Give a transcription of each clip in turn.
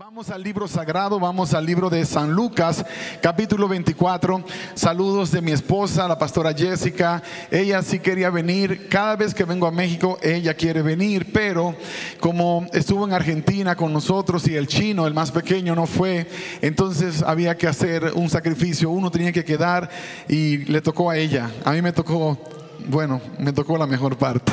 Vamos al libro sagrado, vamos al libro de San Lucas, capítulo 24. Saludos de mi esposa, la pastora Jessica. Ella sí quería venir. Cada vez que vengo a México, ella quiere venir, pero como estuvo en Argentina con nosotros y el chino, el más pequeño, no fue, entonces había que hacer un sacrificio. Uno tenía que quedar y le tocó a ella. A mí me tocó, bueno, me tocó la mejor parte.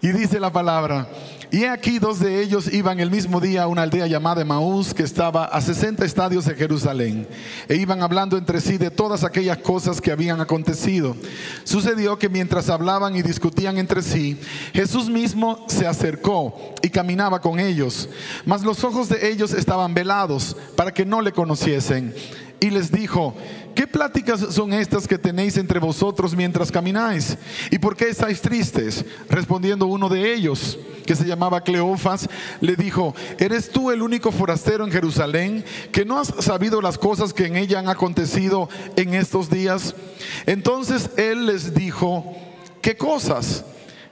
Y dice la palabra. Y aquí dos de ellos iban el mismo día a una aldea llamada Maús que estaba a 60 estadios de Jerusalén e iban hablando entre sí de todas aquellas cosas que habían acontecido. Sucedió que mientras hablaban y discutían entre sí, Jesús mismo se acercó y caminaba con ellos, mas los ojos de ellos estaban velados para que no le conociesen. Y les dijo, ¿qué pláticas son estas que tenéis entre vosotros mientras camináis? ¿Y por qué estáis tristes? Respondiendo uno de ellos, que se llamaba Cleofas, le dijo, ¿eres tú el único forastero en Jerusalén que no has sabido las cosas que en ella han acontecido en estos días? Entonces él les dijo, ¿qué cosas?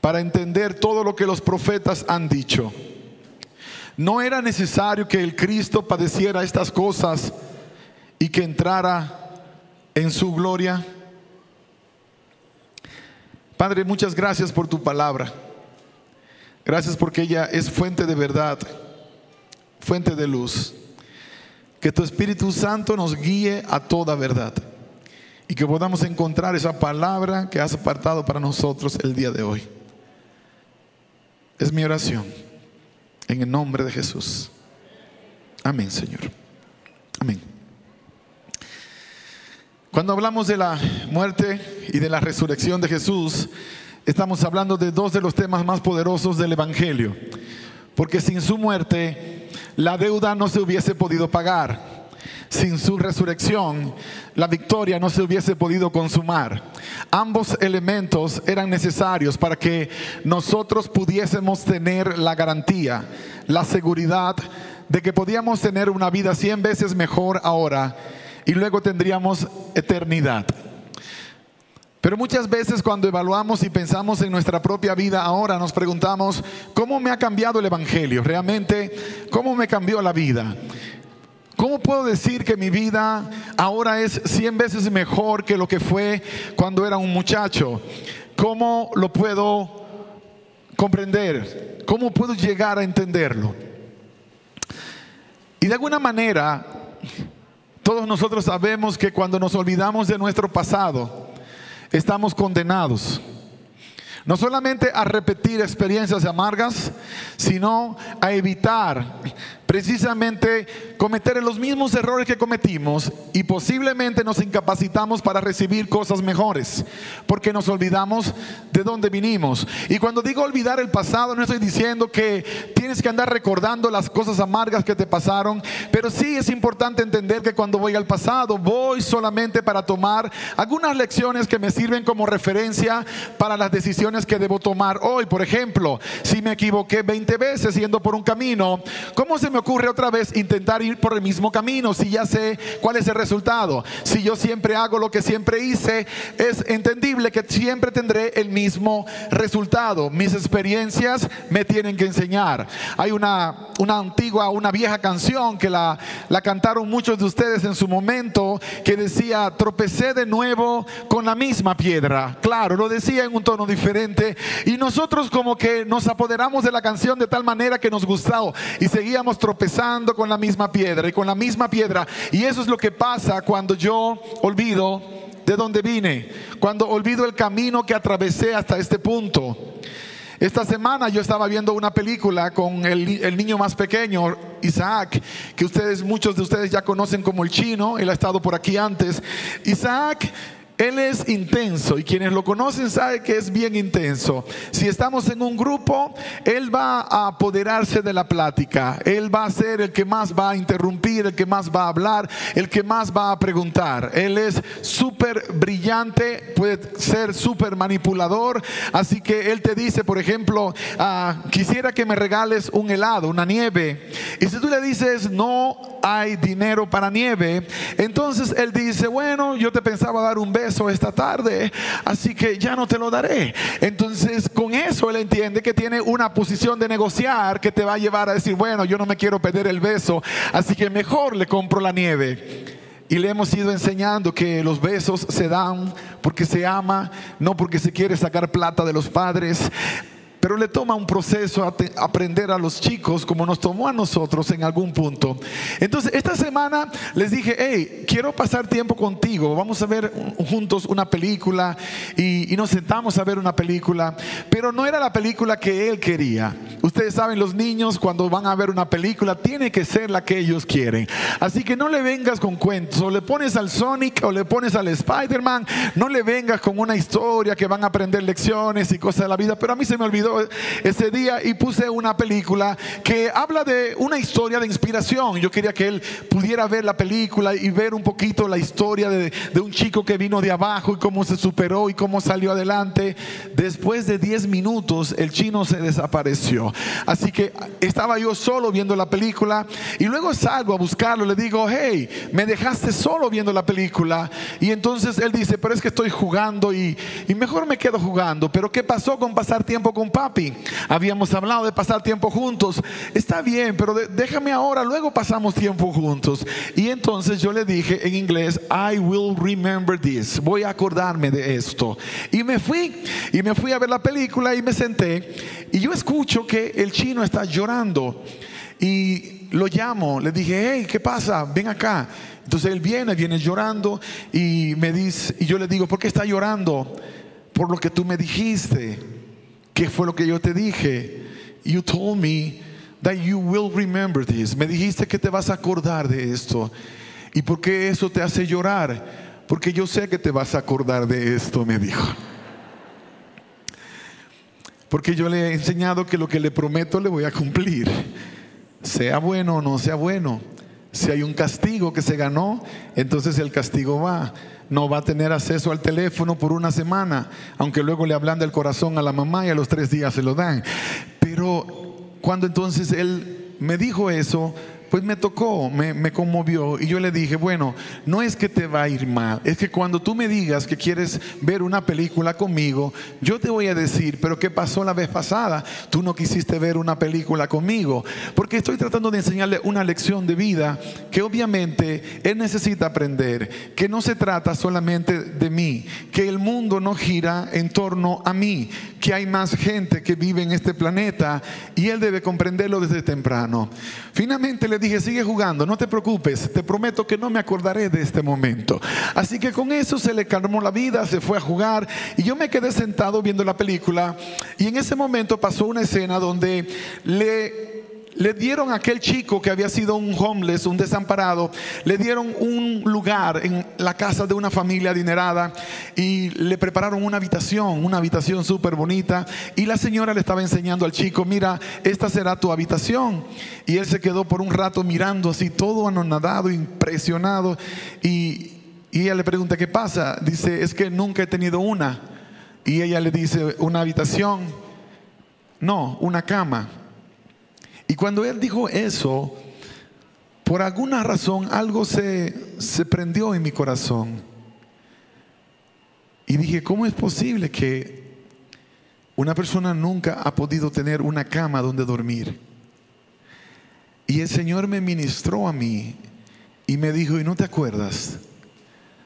para entender todo lo que los profetas han dicho. No era necesario que el Cristo padeciera estas cosas y que entrara en su gloria. Padre, muchas gracias por tu palabra. Gracias porque ella es fuente de verdad, fuente de luz. Que tu Espíritu Santo nos guíe a toda verdad y que podamos encontrar esa palabra que has apartado para nosotros el día de hoy. Es mi oración. En el nombre de Jesús. Amén, Señor. Amén. Cuando hablamos de la muerte y de la resurrección de Jesús, estamos hablando de dos de los temas más poderosos del Evangelio. Porque sin su muerte, la deuda no se hubiese podido pagar sin su resurrección, la victoria no se hubiese podido consumar. Ambos elementos eran necesarios para que nosotros pudiésemos tener la garantía, la seguridad de que podíamos tener una vida cien veces mejor ahora y luego tendríamos eternidad. Pero muchas veces cuando evaluamos y pensamos en nuestra propia vida ahora nos preguntamos, ¿cómo me ha cambiado el Evangelio? Realmente, ¿cómo me cambió la vida? ¿Cómo puedo decir que mi vida ahora es cien veces mejor que lo que fue cuando era un muchacho? ¿Cómo lo puedo comprender? ¿Cómo puedo llegar a entenderlo? Y de alguna manera, todos nosotros sabemos que cuando nos olvidamos de nuestro pasado, estamos condenados. No solamente a repetir experiencias amargas, sino a evitar precisamente cometer los mismos errores que cometimos y posiblemente nos incapacitamos para recibir cosas mejores, porque nos olvidamos de dónde vinimos. Y cuando digo olvidar el pasado, no estoy diciendo que tienes que andar recordando las cosas amargas que te pasaron, pero sí es importante entender que cuando voy al pasado, voy solamente para tomar algunas lecciones que me sirven como referencia para las decisiones que debo tomar hoy. Por ejemplo, si me equivoqué 20 veces yendo por un camino, ¿cómo se me ocurre otra vez intentar ir por el mismo camino si ya sé cuál es el resultado? Si yo siempre hago lo que siempre hice, es entendible que siempre tendré el mismo resultado. Mis experiencias me tienen que enseñar. Hay una, una antigua, una vieja canción que la, la cantaron muchos de ustedes en su momento que decía, tropecé de nuevo con la misma piedra. Claro, lo decía en un tono diferente y nosotros como que nos apoderamos de la canción de tal manera que nos gustó y seguíamos tropezando con la misma piedra y con la misma piedra. Y eso es lo que pasa cuando yo olvido de dónde vine, cuando olvido el camino que atravesé hasta este punto. Esta semana yo estaba viendo una película con el, el, niño más pequeño, Isaac, que ustedes, muchos de ustedes ya conocen como el chino, él ha estado por aquí antes. Isaac él es intenso y quienes lo conocen saben que es bien intenso. Si estamos en un grupo, Él va a apoderarse de la plática. Él va a ser el que más va a interrumpir, el que más va a hablar, el que más va a preguntar. Él es súper brillante, puede ser súper manipulador. Así que Él te dice, por ejemplo, ah, quisiera que me regales un helado, una nieve. Y si tú le dices, no hay dinero para nieve, entonces Él dice, bueno, yo te pensaba dar un beso esta tarde, así que ya no te lo daré. Entonces, con eso él entiende que tiene una posición de negociar que te va a llevar a decir, bueno, yo no me quiero perder el beso, así que mejor le compro la nieve. Y le hemos ido enseñando que los besos se dan porque se ama, no porque se quiere sacar plata de los padres. Pero le toma un proceso a aprender a los chicos como nos tomó a nosotros en algún punto. Entonces, esta semana les dije, hey, quiero pasar tiempo contigo. Vamos a ver juntos una película y, y, nos sentamos a ver una película. Pero no era la película que él quería. Ustedes saben, los niños cuando van a ver una película tiene que ser la que ellos quieren. Así que no le vengas con cuentos. O le pones al Sonic o le pones al Spider-Man. No le vengas con una historia que van a aprender lecciones y cosas de la vida. Pero a mí se me olvidó ese día y puse una película que habla de una historia de inspiración. Yo quería que él pudiera ver la película y ver un poquito la historia de, un chico que vino de abajo y cómo se superó y cómo salió adelante. Después de 10 minutos el chino se desapareció. Así que estaba yo solo viendo la película y luego salgo a buscarlo. Le digo, hey, me dejaste solo viendo la película. Y entonces él dice, pero es que estoy jugando y, y mejor me quedo jugando. Pero ¿qué pasó con pasar tiempo con papi. Habíamos hablado de pasar tiempo juntos. Está bien, pero déjame ahora, luego pasamos tiempo juntos. Y entonces yo le dije en inglés, I will remember this. Voy a acordarme de esto. Y me fui. Y me fui a ver la película y me senté. Y yo escucho que el chino está llorando. Y lo llamo, le dije, hey, ¿qué pasa? Ven acá. Entonces él viene, viene llorando y me dice, y yo le digo, ¿por qué está llorando? Por lo que tú me dijiste. ¿Qué fue lo que yo te dije? You told me that you will remember this. Me dijiste que te vas a acordar de esto. ¿Y por qué eso te hace llorar? Porque yo sé que te vas a acordar de esto, me dijo. Porque yo le he enseñado que lo que le prometo le voy a cumplir. Sea bueno o no sea bueno. Si hay un castigo que se ganó, entonces el castigo va no va a tener acceso al teléfono por una semana, aunque luego le hablan del corazón a la mamá y a los tres días se lo dan. Pero cuando entonces él me dijo eso, pues me tocó, me, conmovió y yo le dije, bueno, no es que te va a ir mal, es que cuando tú me digas que quieres ver una película conmigo, yo te voy a decir, pero ¿qué pasó la vez pasada? Tú no quisiste ver una película conmigo, porque estoy tratando de enseñarle una lección de vida que obviamente él necesita aprender, que no se trata solamente de mí, que el mundo no gira en torno a mí, que hay más gente que vive en este planeta y él debe comprenderlo desde temprano. Finalmente le dije, sigue jugando, no te preocupes, te prometo que no me acordaré de este momento. Así que con eso se le calmó la vida, se fue a jugar y yo me quedé sentado viendo la película y en ese momento pasó una escena donde le le dieron a aquel chico que había sido un homeless, un desamparado, le dieron un lugar en la casa de una familia adinerada y le prepararon una habitación, una habitación súper bonita. Y la señora le estaba enseñando al chico, mira, esta será tu habitación. Y él se quedó por un rato mirando así, todo anonadado, impresionado. Y, y ella le pregunta, ¿qué pasa? Dice, es que nunca he tenido una. Y ella le dice, ¿una habitación? No, una cama. Y cuando él dijo eso, por alguna razón algo se, se prendió en mi corazón. Y dije, ¿cómo es posible que una persona nunca ha podido tener una cama donde dormir? Y el Señor me ministró a mí y me dijo, ¿y no te acuerdas?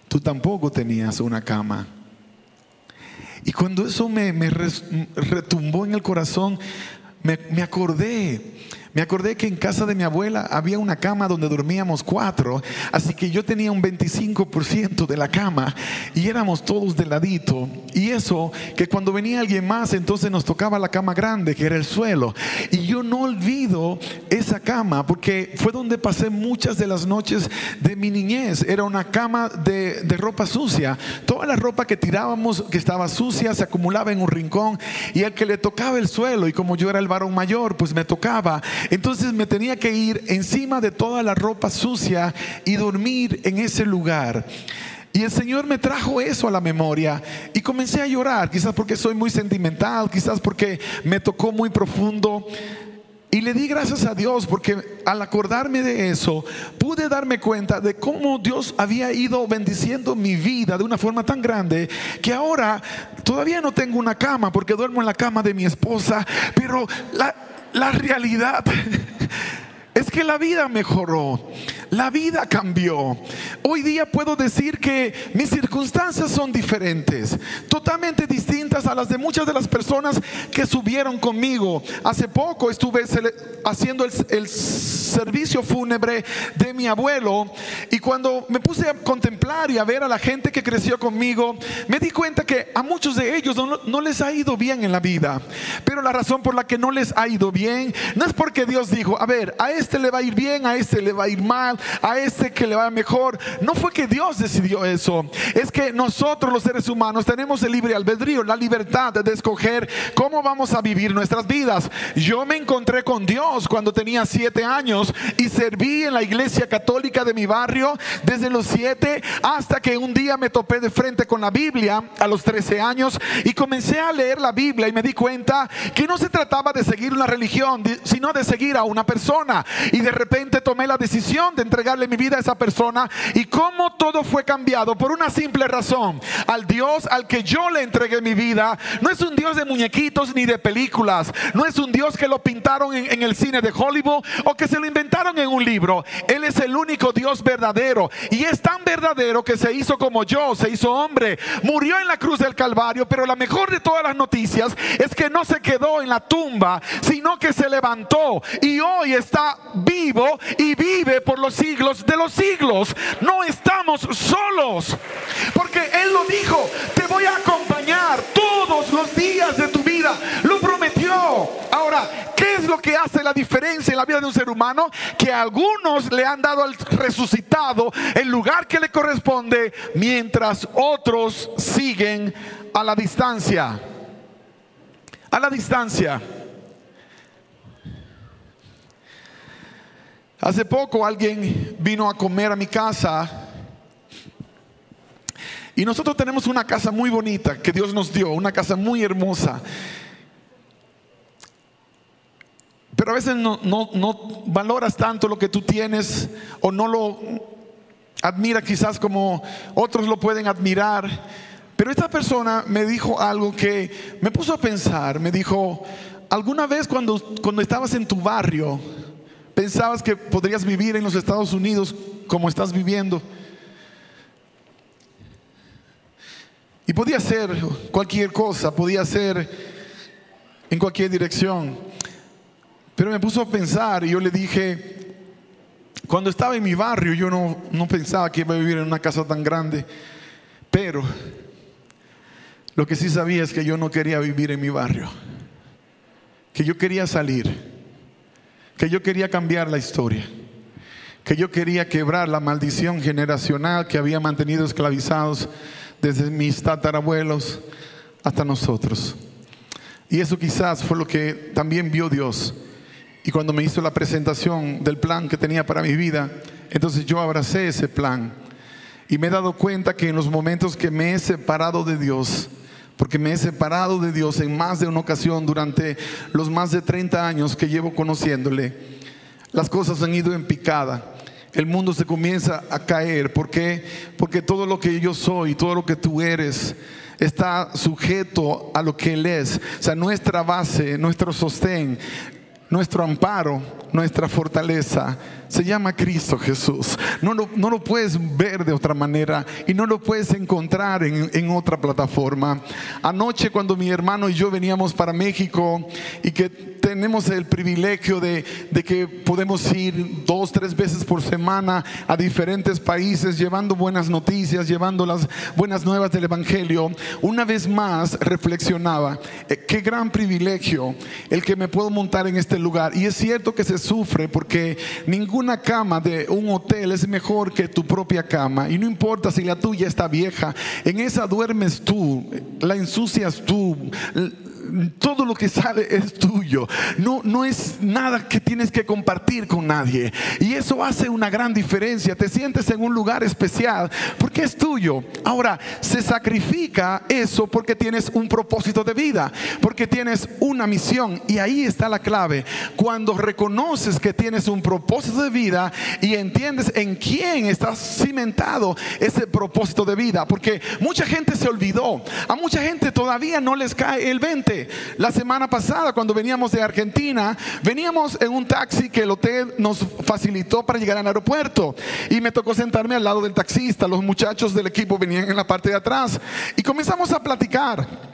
Tú tampoco tenías una cama. Y cuando eso me, me retumbó en el corazón, me, acordé, Me acordé que en casa de mi abuela había una cama donde dormíamos cuatro, así que yo tenía un 25% de la cama y éramos todos de ladito. Y eso, que cuando venía alguien más, entonces nos tocaba la cama grande, que era el suelo. Y yo no olvido esa cama porque fue donde pasé muchas de las noches de mi niñez. Era una cama de, de ropa sucia. Toda la ropa que tirábamos, que estaba sucia, se acumulaba en un rincón y al que le tocaba el suelo, y como yo era el varón mayor, pues me tocaba entonces me tenía que ir encima de toda la ropa sucia y dormir en ese lugar. Y el Señor me trajo eso a la memoria y comencé a llorar, quizás porque soy muy sentimental, quizás porque me tocó muy profundo. Y le di gracias a Dios porque al acordarme de eso, pude darme cuenta de cómo Dios había ido bendiciendo mi vida de una forma tan grande que ahora todavía no tengo una cama porque duermo en la cama de mi esposa, pero la, la realidad es que la vida mejoró, la vida cambió. Hoy día puedo decir que mis circunstancias son diferentes, totalmente distintas a las de muchas de las personas que subieron conmigo. Hace poco estuve haciendo el, servicio fúnebre de mi abuelo y cuando me puse a contemplar y a ver a la gente que creció conmigo, me di cuenta que a muchos de ellos no, no les ha ido bien en la vida. Pero la razón por la que no les ha ido bien no es porque Dios dijo, a ver, a este le va a ir bien, a este le va a ir mal, a este que le va mejor. No fue que Dios decidió eso. Es que nosotros los seres humanos tenemos el libre albedrío, la libertad de escoger cómo vamos a vivir nuestras vidas. Yo me encontré con Dios cuando tenía siete años y serví en la iglesia católica de mi barrio desde los siete hasta que un día me topé de frente con la Biblia a los 13 años y comencé a leer la Biblia y me di cuenta que no se trataba de seguir una religión, sino de seguir a una persona y de repente tomé la decisión de entregarle mi vida a esa persona. Y cómo todo fue cambiado por una simple razón. Al Dios al que yo le entregué mi vida no es un Dios de muñequitos ni de películas, no es un Dios que lo pintaron en, el cine de Hollywood o que se lo inventaron en un libro. Él es el único Dios verdadero. Y es tan verdadero que se hizo como yo, se hizo hombre, murió en la cruz del Calvario, pero la mejor de todas las noticias es que no se quedó en la tumba, sino que se levantó. Y hoy está vivo y vive por los siglos de los siglos. No estamos solos, porque Él lo dijo, te voy a acompañar todos los días de tu vida. Lo prometió. Ahora, ¿qué es lo que hace la diferencia en la vida de un ser humano? Que algunos le han dado al resucitado el lugar que le corresponde, mientras otros siguen a la distancia. A la distancia. Hace poco alguien vino a comer a mi casa y nosotros tenemos una casa muy bonita que Dios nos dio, una casa muy hermosa. Pero a veces no, valoras tanto lo que tú tienes o no lo admira quizás como otros lo pueden admirar. Pero esta persona me dijo algo que me puso a pensar. Me dijo, alguna vez cuando, cuando estabas en tu barrio, Pensabas que podrías vivir en los Estados Unidos como estás viviendo. Y podía ser cualquier cosa, podía ser en cualquier dirección. Pero me puso a pensar y yo le dije, cuando estaba en mi barrio yo no, no pensaba que iba a vivir en una casa tan grande, pero lo que sí sabía es que yo no quería vivir en mi barrio, que yo quería salir que yo quería cambiar la historia, que yo quería quebrar la maldición generacional que había mantenido esclavizados desde mis tatarabuelos hasta nosotros. Y eso quizás fue lo que también vio Dios. Y cuando me hizo la presentación del plan que tenía para mi vida, entonces yo abracé ese plan. Y me he dado cuenta que en los momentos que me he separado de Dios, porque me he separado de Dios en más de una ocasión durante los más de 30 años que llevo conociéndole. Las cosas han ido en picada. El mundo se comienza a caer. ¿Por qué? Porque todo lo que yo soy, todo lo que tú eres, está sujeto a lo que Él es. O sea, nuestra base, nuestro sostén, nuestro amparo, nuestra fortaleza se llama Cristo Jesús. No lo, no lo puedes ver de otra manera y no lo puedes encontrar en, en, otra plataforma. Anoche cuando mi hermano y yo veníamos para México y que tenemos el privilegio de, de, que podemos ir dos, tres veces por semana a diferentes países llevando buenas noticias, llevando las buenas nuevas del Evangelio, una vez más reflexionaba, eh, qué gran privilegio el que me puedo montar en este lugar. Y es cierto que se sufre porque ninguna cama de un hotel es mejor que tu propia cama. Y no importa si la tuya está vieja, en esa duermes tú, la ensucias tú todo lo que sale es tuyo. No, no es nada que tienes que compartir con nadie. Y eso hace una gran diferencia. Te sientes en un lugar especial porque es tuyo. Ahora, se sacrifica eso porque tienes un propósito de vida, porque tienes una misión. Y ahí está la clave. Cuando reconoces que tienes un propósito de vida y entiendes en quién estás cimentado ese propósito de vida. Porque mucha gente se olvidó. A mucha gente todavía no les cae el 20 la semana pasada cuando veníamos de Argentina, veníamos en un taxi que el hotel nos facilitó para llegar al aeropuerto y me tocó sentarme al lado del taxista. Los muchachos del equipo venían en la parte de atrás y comenzamos a platicar.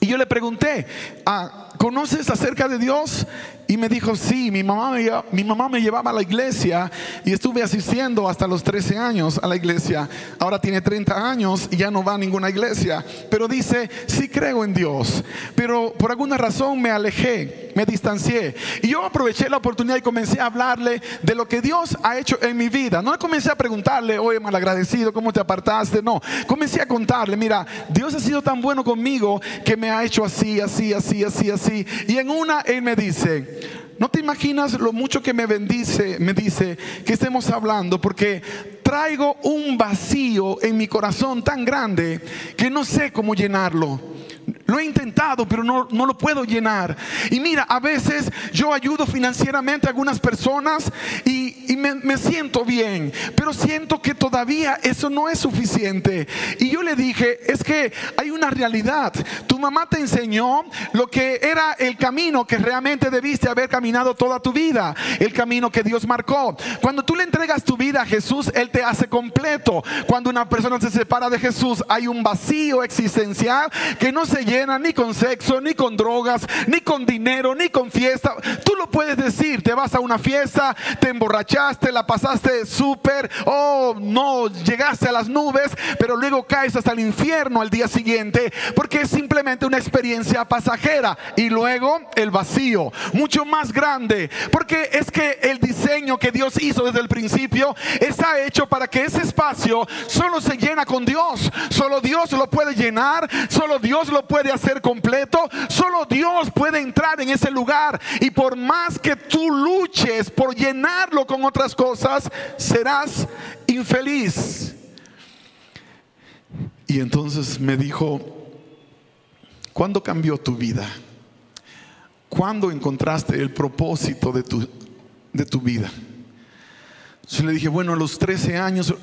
Y yo le pregunté, ah, ¿conoces acerca de Dios? Y me dijo, sí, mi mamá me, mi mamá me llevaba a la iglesia y estuve asistiendo hasta los 13 años a la iglesia. Ahora tiene 30 años y ya no va a ninguna iglesia. Pero dice, sí creo en Dios. Pero por alguna razón me alejé, me distancié. Y yo aproveché la oportunidad y comencé a hablarle de lo que Dios ha hecho en mi vida. No comencé a preguntarle, oye, malagradecido, ¿cómo te apartaste? No, comencé a contarle, mira, Dios ha sido tan bueno conmigo que me ha hecho así, así, así, así, así. Y en una Él me dice, no te imaginas lo mucho que me bendice, me dice que estemos hablando, porque traigo un vacío en mi corazón tan grande que no sé cómo llenarlo. Lo he intentado, pero no, no, lo puedo llenar. Y mira, a veces yo ayudo financieramente a algunas personas y, y me, siento bien, pero siento que todavía eso no es suficiente. Y yo le dije, es que hay una realidad. Tu mamá te enseñó lo que era el camino que realmente debiste haber caminado toda tu vida, el camino que Dios marcó. Cuando tú le entregas tu vida a Jesús, Él te hace completo. Cuando una persona se separa de Jesús, hay un vacío existencial que no se llena ni con sexo, ni con drogas, ni con dinero, ni con fiesta. Tú lo puedes decir, te vas a una fiesta, te emborrachaste, la pasaste súper, oh, no, llegaste a las nubes, pero luego caes hasta el infierno al día siguiente, porque es simplemente una experiencia pasajera. Y luego el vacío, mucho más grande, porque es que el diseño que Dios hizo desde el principio está hecho para que ese espacio solo se llena con Dios, solo Dios lo puede llenar, solo Dios lo puede hacer completo. Solo Dios puede entrar en ese lugar. Y por más que tú luches por llenarlo con otras cosas, serás infeliz. Y entonces me dijo, ¿cuándo cambió tu vida? ¿Cuándo encontraste el propósito de tu, de tu vida? Yo le dije, bueno, a los 13 años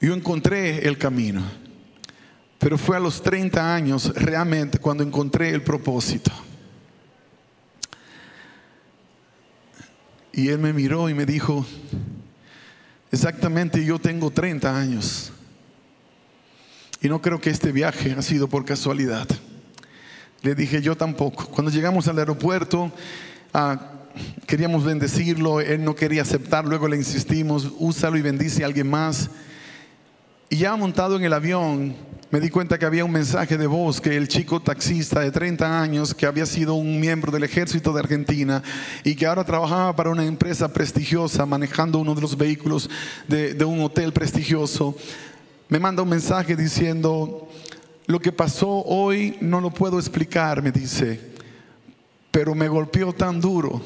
yo encontré el camino. Pero fue a los 30 años realmente cuando encontré el propósito. Y él me miró y me dijo, exactamente yo tengo 30 años. Y no creo que este viaje ha sido por casualidad. Le dije, yo tampoco. Cuando llegamos al aeropuerto, ah, queríamos bendecirlo, él no quería aceptar, luego le insistimos, úsalo y bendice a alguien más. Y ya montado en el avión, me di cuenta que había un mensaje de voz que el chico taxista de 30 años, que había sido un miembro del ejército de Argentina y que ahora trabajaba para una empresa prestigiosa manejando uno de los vehículos de, un hotel prestigioso, me manda un mensaje diciendo, lo que pasó hoy no lo puedo explicar, me dice, pero me golpeó tan duro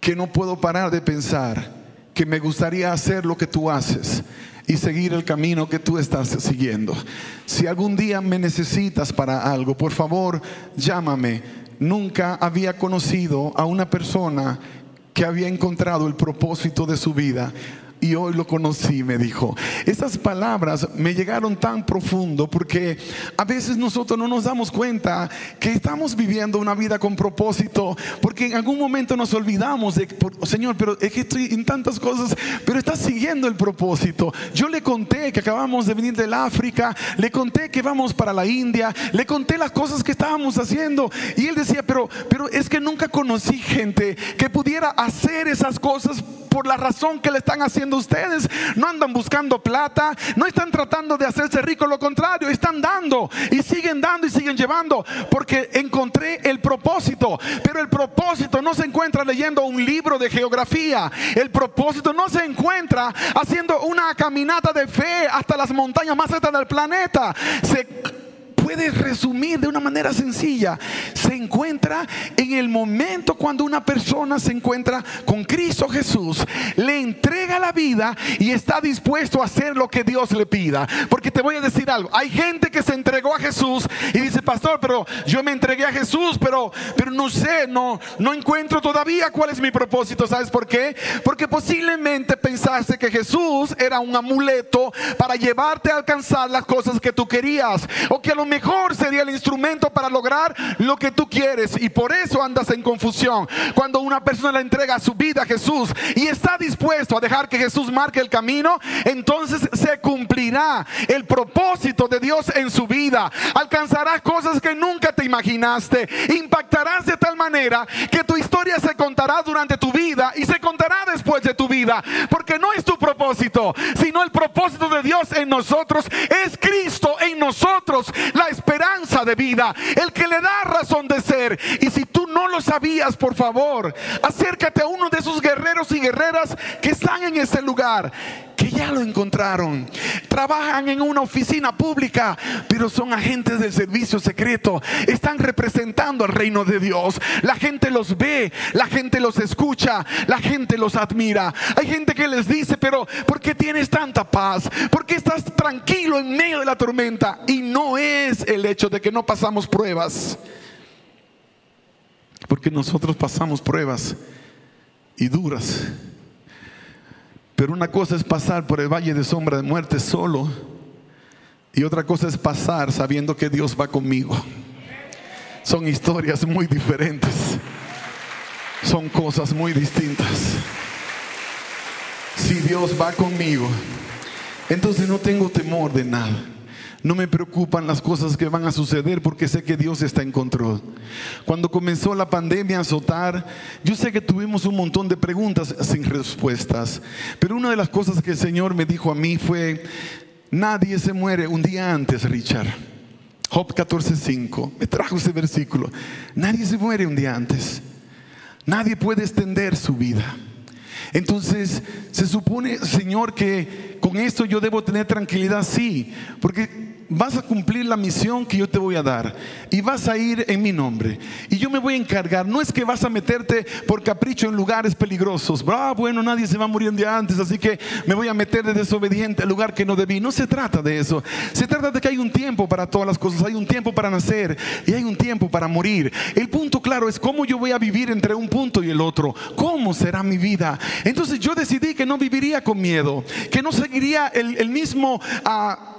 que no puedo parar de pensar que me gustaría hacer lo que tú haces y seguir el camino que tú estás siguiendo. Si algún día me necesitas para algo, por favor, llámame. Nunca había conocido a una persona que había encontrado el propósito de su vida y hoy lo conocí, me dijo. Esas palabras me llegaron tan profundo porque a veces nosotros no nos damos cuenta que estamos viviendo una vida con propósito, porque en algún momento nos olvidamos de, Señor, pero es que estoy en tantas cosas, pero estás siguiendo el propósito. Yo le conté que acabamos de venir del África, le conté que vamos para la India, le conté las cosas que estábamos haciendo y él decía, pero, pero es que nunca conocí gente que pudiera hacer esas cosas por la razón que le están haciendo ustedes. No andan buscando plata, no están tratando de hacerse ricos, lo contrario, están dando y siguen dando y siguen llevando porque encontré el propósito. Pero el propósito no se encuentra leyendo un libro de geografía. El propósito no se encuentra haciendo una caminata de fe hasta las montañas más altas del planeta. Puede resumir de una manera sencilla. Se encuentra en el momento cuando una persona se encuentra con Cristo Jesús, le entrega la vida y está dispuesto a hacer lo que Dios le pida. Porque te voy a decir algo, hay gente que se entregó a Jesús y dice, pastor, pero yo me entregué a Jesús, pero, pero no sé, no, no encuentro todavía cuál es mi propósito. ¿Sabes por qué? Porque posiblemente pensaste que Jesús era un amuleto para llevarte a alcanzar las cosas que tú querías. O que a lo mejor mejor sería el instrumento para lograr lo que tú quieres. Y por eso andas en confusión. Cuando una persona le entrega su vida a Jesús y está dispuesto a dejar que Jesús marque el camino, entonces se cumplirá el propósito de Dios en su vida. Alcanzarás cosas que nunca te imaginaste. Impactarás de tal manera que tu historia se contará durante tu vida y se contará después de tu vida. Porque no es tu propósito, sino el propósito de Dios en nosotros. Es Cristo en nosotros. Esperanza de vida, el que le da razón de ser. Y si tú no lo sabías, por favor, acércate a uno de esos guerreros y guerreras que están en ese lugar, que ya lo encontraron. Trabajan en una oficina pública, pero son agentes del servicio secreto. Están representando al reino de Dios. La gente los ve, la gente los escucha, la gente los admira. Hay gente que les dice, pero ¿por qué tienes tanta paz? ¿Por qué estás tranquilo en medio de la tormenta? Y no es el hecho de que no pasamos pruebas. Porque nosotros pasamos pruebas y duras. Pero una cosa es pasar por el valle de sombra de muerte solo. Y otra cosa es pasar sabiendo que Dios va conmigo. Son historias muy diferentes. Son cosas muy distintas. Si Dios va conmigo, entonces no tengo temor de nada. No me preocupan las cosas que van a suceder porque sé que Dios está en control. Cuando comenzó la pandemia a azotar, yo sé que tuvimos un montón de preguntas sin respuestas. Pero una de las cosas que el Señor me dijo a mí fue, nadie se muere un día antes, Richard. Job 14:5. Me trajo ese versículo. Nadie se muere un día antes. Nadie puede extender su vida. Entonces, se supone, Señor, que con esto yo debo tener tranquilidad, sí, porque vas a cumplir la misión que yo te voy a dar y vas a ir en mi nombre. Y yo me voy a encargar. No es que vas a meterte por capricho en lugares peligrosos. Ah, bueno, nadie se va a morir día antes, así que me voy a meter de desobediente al lugar que no debí. No se trata de eso. Se trata de que hay un tiempo para todas las cosas. Hay un tiempo para nacer y hay un tiempo para morir. El punto claro es cómo yo voy a vivir entre un punto y el otro. ¿Cómo será mi vida? Entonces yo decidí que no viviría con miedo, que no seguiría el, mismo... Uh,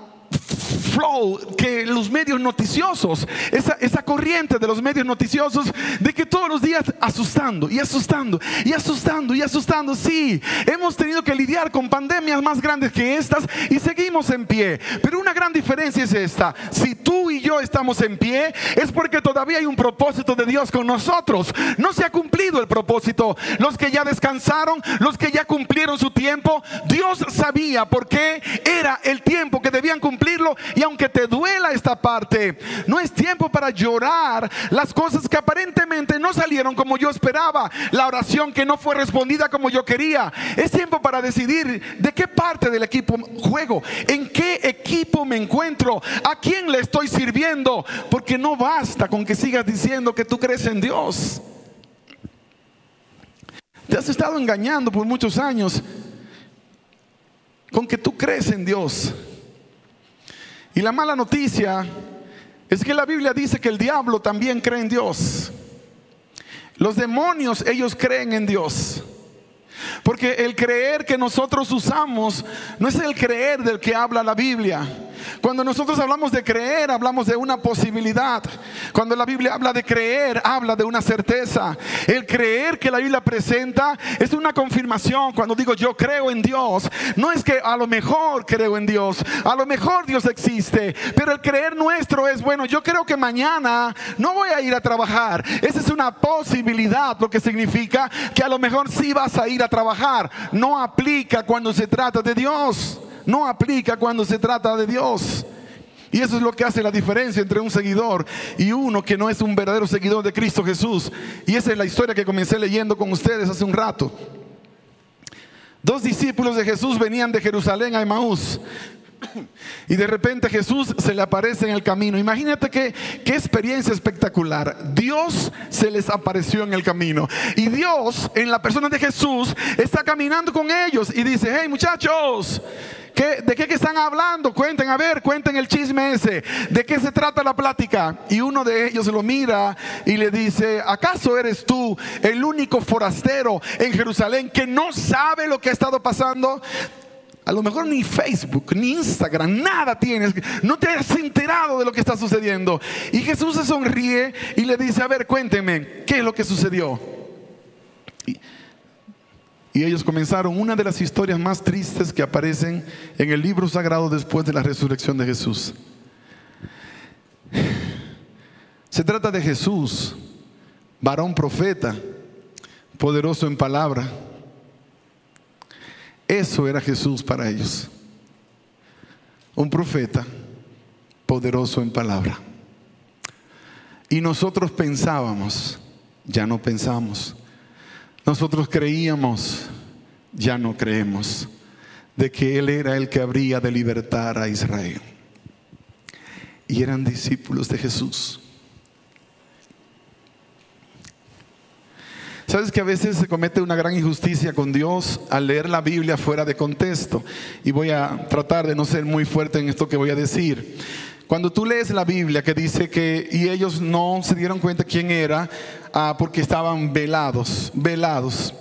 flow que los medios noticiosos, esa, esa corriente de los medios noticiosos de que todos los días asustando y asustando y asustando y asustando. Sí, hemos tenido que lidiar con pandemias más grandes que estas y seguimos en pie. Pero una gran diferencia es esta. Si tú y yo estamos en pie, es porque todavía hay un propósito de Dios con nosotros. No se ha cumplido el propósito. Los que ya descansaron, los que ya cumplieron su tiempo, Dios sabía por qué era el tiempo que debían cumplirlo y aunque te duela esta parte, no es tiempo para llorar las cosas que aparentemente no salieron como yo esperaba, la oración que no fue respondida como yo quería. Es tiempo para decidir de qué parte del equipo juego, en qué equipo me encuentro, a quién le estoy sirviendo, porque no basta con que sigas diciendo que tú crees en Dios. Te has estado engañando por muchos años con que tú crees en Dios. Y la mala noticia es que la Biblia dice que el diablo también cree en Dios. Los demonios, ellos creen en Dios. Porque el creer que nosotros usamos no es el creer del que habla la Biblia. Cuando nosotros hablamos de creer, hablamos de una posibilidad. Cuando la Biblia habla de creer, habla de una certeza. El creer que la Biblia presenta es una confirmación. Cuando digo yo creo en Dios, no es que a lo mejor creo en Dios, a lo mejor Dios existe, pero el creer nuestro es, bueno, yo creo que mañana no voy a ir a trabajar. Esa es una posibilidad, lo que significa que a lo mejor sí vas a ir a trabajar. No aplica cuando se trata de Dios no aplica cuando se trata de Dios. Y eso es lo que hace la diferencia entre un seguidor y uno que no es un verdadero seguidor de Cristo Jesús. Y esa es la historia que comencé leyendo con ustedes hace un rato. Dos discípulos de Jesús venían de Jerusalén a Emaús. Y de repente Jesús se le aparece en el camino. Imagínate qué, qué experiencia espectacular. Dios se les apareció en el camino. Y Dios, en la persona de Jesús, está caminando con ellos y dice, hey muchachos, ¿De qué están hablando? Cuenten, a ver, cuenten el chisme ese. ¿De qué se trata la plática? Y uno de ellos lo mira y le dice, ¿acaso eres tú el único forastero en Jerusalén que no sabe lo que ha estado pasando? A lo mejor ni Facebook, ni Instagram, nada tienes. No te has enterado de lo que está sucediendo. Y Jesús se sonríe y le dice, a ver, cuéntenme, ¿qué es lo que sucedió? Y ellos comenzaron una de las historias más tristes que aparecen en el libro sagrado después de la resurrección de Jesús. Se trata de Jesús, varón profeta, poderoso en palabra. Eso era Jesús para ellos. Un profeta poderoso en palabra. Y nosotros pensábamos, ya no pensamos nosotros creíamos, ya no creemos, de que Él era el que habría de libertar a Israel. Y eran discípulos de Jesús. Sabes que a veces se comete una gran injusticia con Dios al leer la Biblia fuera de contexto. Y voy a tratar de no ser muy fuerte en esto que voy a decir. Cuando tú lees la Biblia que dice que, y ellos no se dieron cuenta quién era, ah, porque estaban velados, velados.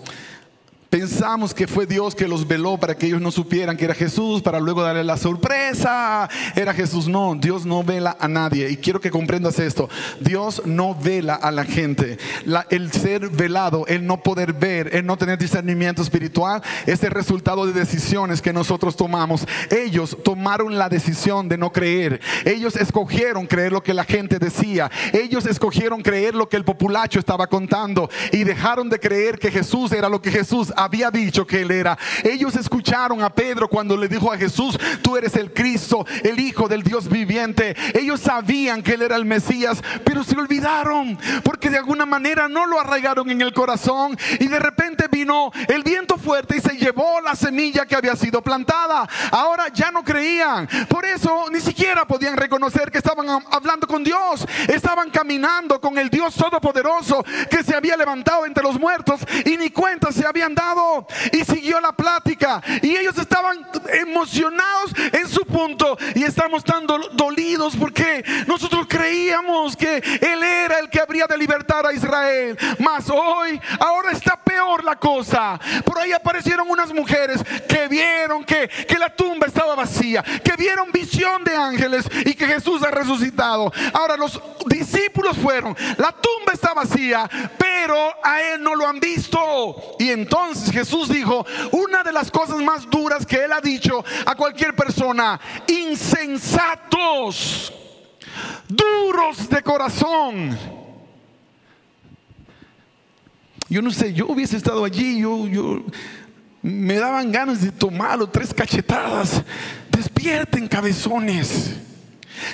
Pensamos que fue Dios que los veló para que ellos no supieran que era Jesús, para luego darle la sorpresa. Era Jesús. No, Dios no vela a nadie. Y quiero que comprendas esto. Dios no vela a la gente. el ser velado, el no poder ver, el no tener discernimiento espiritual, es el resultado de decisiones que nosotros tomamos. Ellos tomaron la decisión de no creer. Ellos escogieron creer lo que la gente decía. Ellos escogieron creer lo que el populacho estaba contando. Y dejaron de creer que Jesús era lo que Jesús había dicho que él era. Ellos escucharon a Pedro cuando le dijo a Jesús, tú eres el Cristo, el Hijo del Dios viviente. Ellos sabían que él era el Mesías, pero se olvidaron porque de alguna manera no lo arraigaron en el corazón y de repente vino el viento fuerte y se llevó la semilla que había sido plantada. Ahora ya no creían. Por eso ni siquiera podían reconocer que estaban hablando con Dios. Estaban caminando con el Dios Todopoderoso que se había levantado entre los muertos y ni cuenta se habían dado y siguió la plática. Y ellos estaban emocionados en su punto y estamos tan dolidos porque nosotros creíamos que Él era el que habría de libertar a Israel. Mas hoy, ahora está peor la cosa. Por ahí aparecieron unas mujeres que vieron que, que la tumba estaba vacía, que vieron visión de ángeles y que Jesús ha resucitado. Ahora los discípulos fueron, la tumba está vacía, pero a Él no lo han visto. Y entonces Jesús dijo, una de las cosas más duras que Él ha dicho a cualquier persona, insensatos, duros de corazón. Yo no sé, yo hubiese estado allí, yo, yo me daban ganas de tomarlo tres cachetadas. Despierten, cabezones.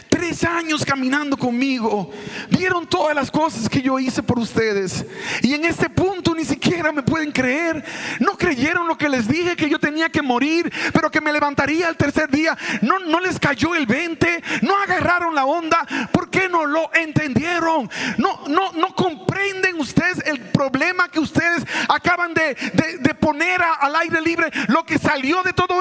Tres años caminando conmigo. Vieron todas las cosas que yo hice por ustedes. Y en este punto ni siquiera me pueden creer. No creyeron lo que les dije, que yo tenía que morir, pero que me levantaría el tercer día. No, no les cayó el 20. No agarraron la onda. ¿Por qué no lo entendieron? No, no, no comprenden ustedes el problema que ustedes acaban de, poner al aire libre. Lo que salió de todo.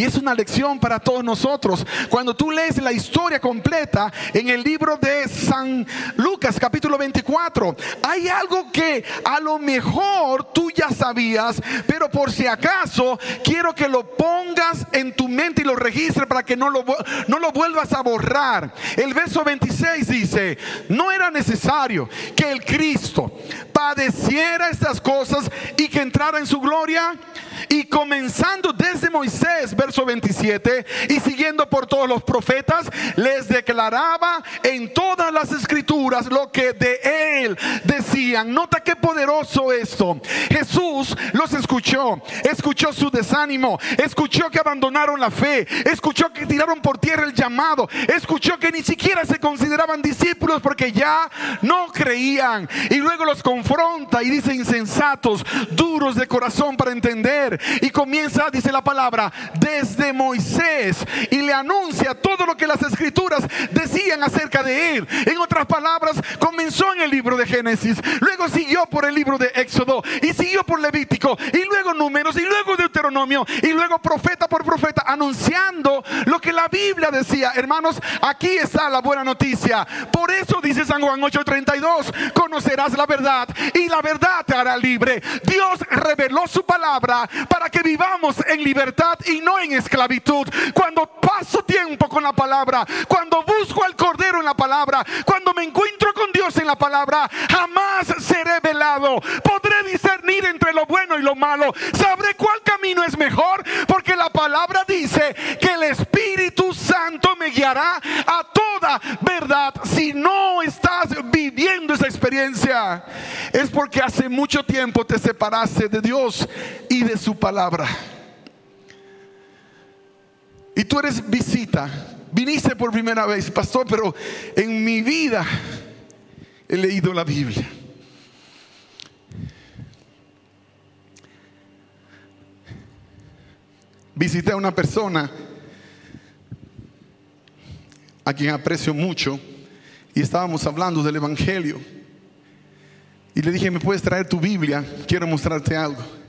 Y es una lección para todos nosotros. Cuando tú lees la historia completa en el libro de San Lucas capítulo 24. Hay algo que a lo mejor tú ya sabías, pero por si acaso quiero que lo pongas en tu mente y lo registres para que no lo, no lo vuelvas a borrar. El verso 26 dice, no era necesario que el Cristo padeciera estas cosas y que entrara en su gloria. Y comenzando desde Moisés, verso 27, y siguiendo por todos los profetas, les declaraba en todas las escrituras lo que de él decían. Nota qué poderoso esto. Jesús los escuchó, escuchó su desánimo, escuchó que abandonaron la fe, escuchó que tiraron por tierra el llamado, escuchó que ni siquiera se consideraban discípulos porque ya no creían. Y luego los confronta y dice insensatos, duros de corazón para entender y comienza, dice la palabra, desde Moisés y le anuncia todo lo que las escrituras decían acerca de él. En otras palabras, comenzó en el libro de Génesis, luego siguió por el libro de Éxodo y siguió por Levítico y luego números y luego Deuteronomio y luego profeta por profeta anunciando lo que la Biblia decía. Hermanos, aquí está la buena noticia. Por eso dice San Juan 8:32, conocerás la verdad y la verdad te hará libre. Dios reveló su palabra para que vivamos en libertad y no en esclavitud. Cuando paso tiempo con la palabra, cuando busco al Cordero en la palabra, cuando me encuentro con Dios en la palabra, jamás seré velado. Podré discernir entre lo bueno y lo malo. Sabré cuál camino es mejor, porque la palabra dice que el Espíritu Santo me guiará a toda verdad. Si no estás viviendo esa experiencia, es porque hace mucho tiempo te separaste de Dios y de su palabra. Y tú eres visita, viniste por primera vez, pastor, pero en mi vida he leído la Biblia. Visité a una persona a quien aprecio mucho y estábamos hablando del Evangelio. Y le dije, ¿me puedes traer tu Biblia? Quiero mostrarte algo.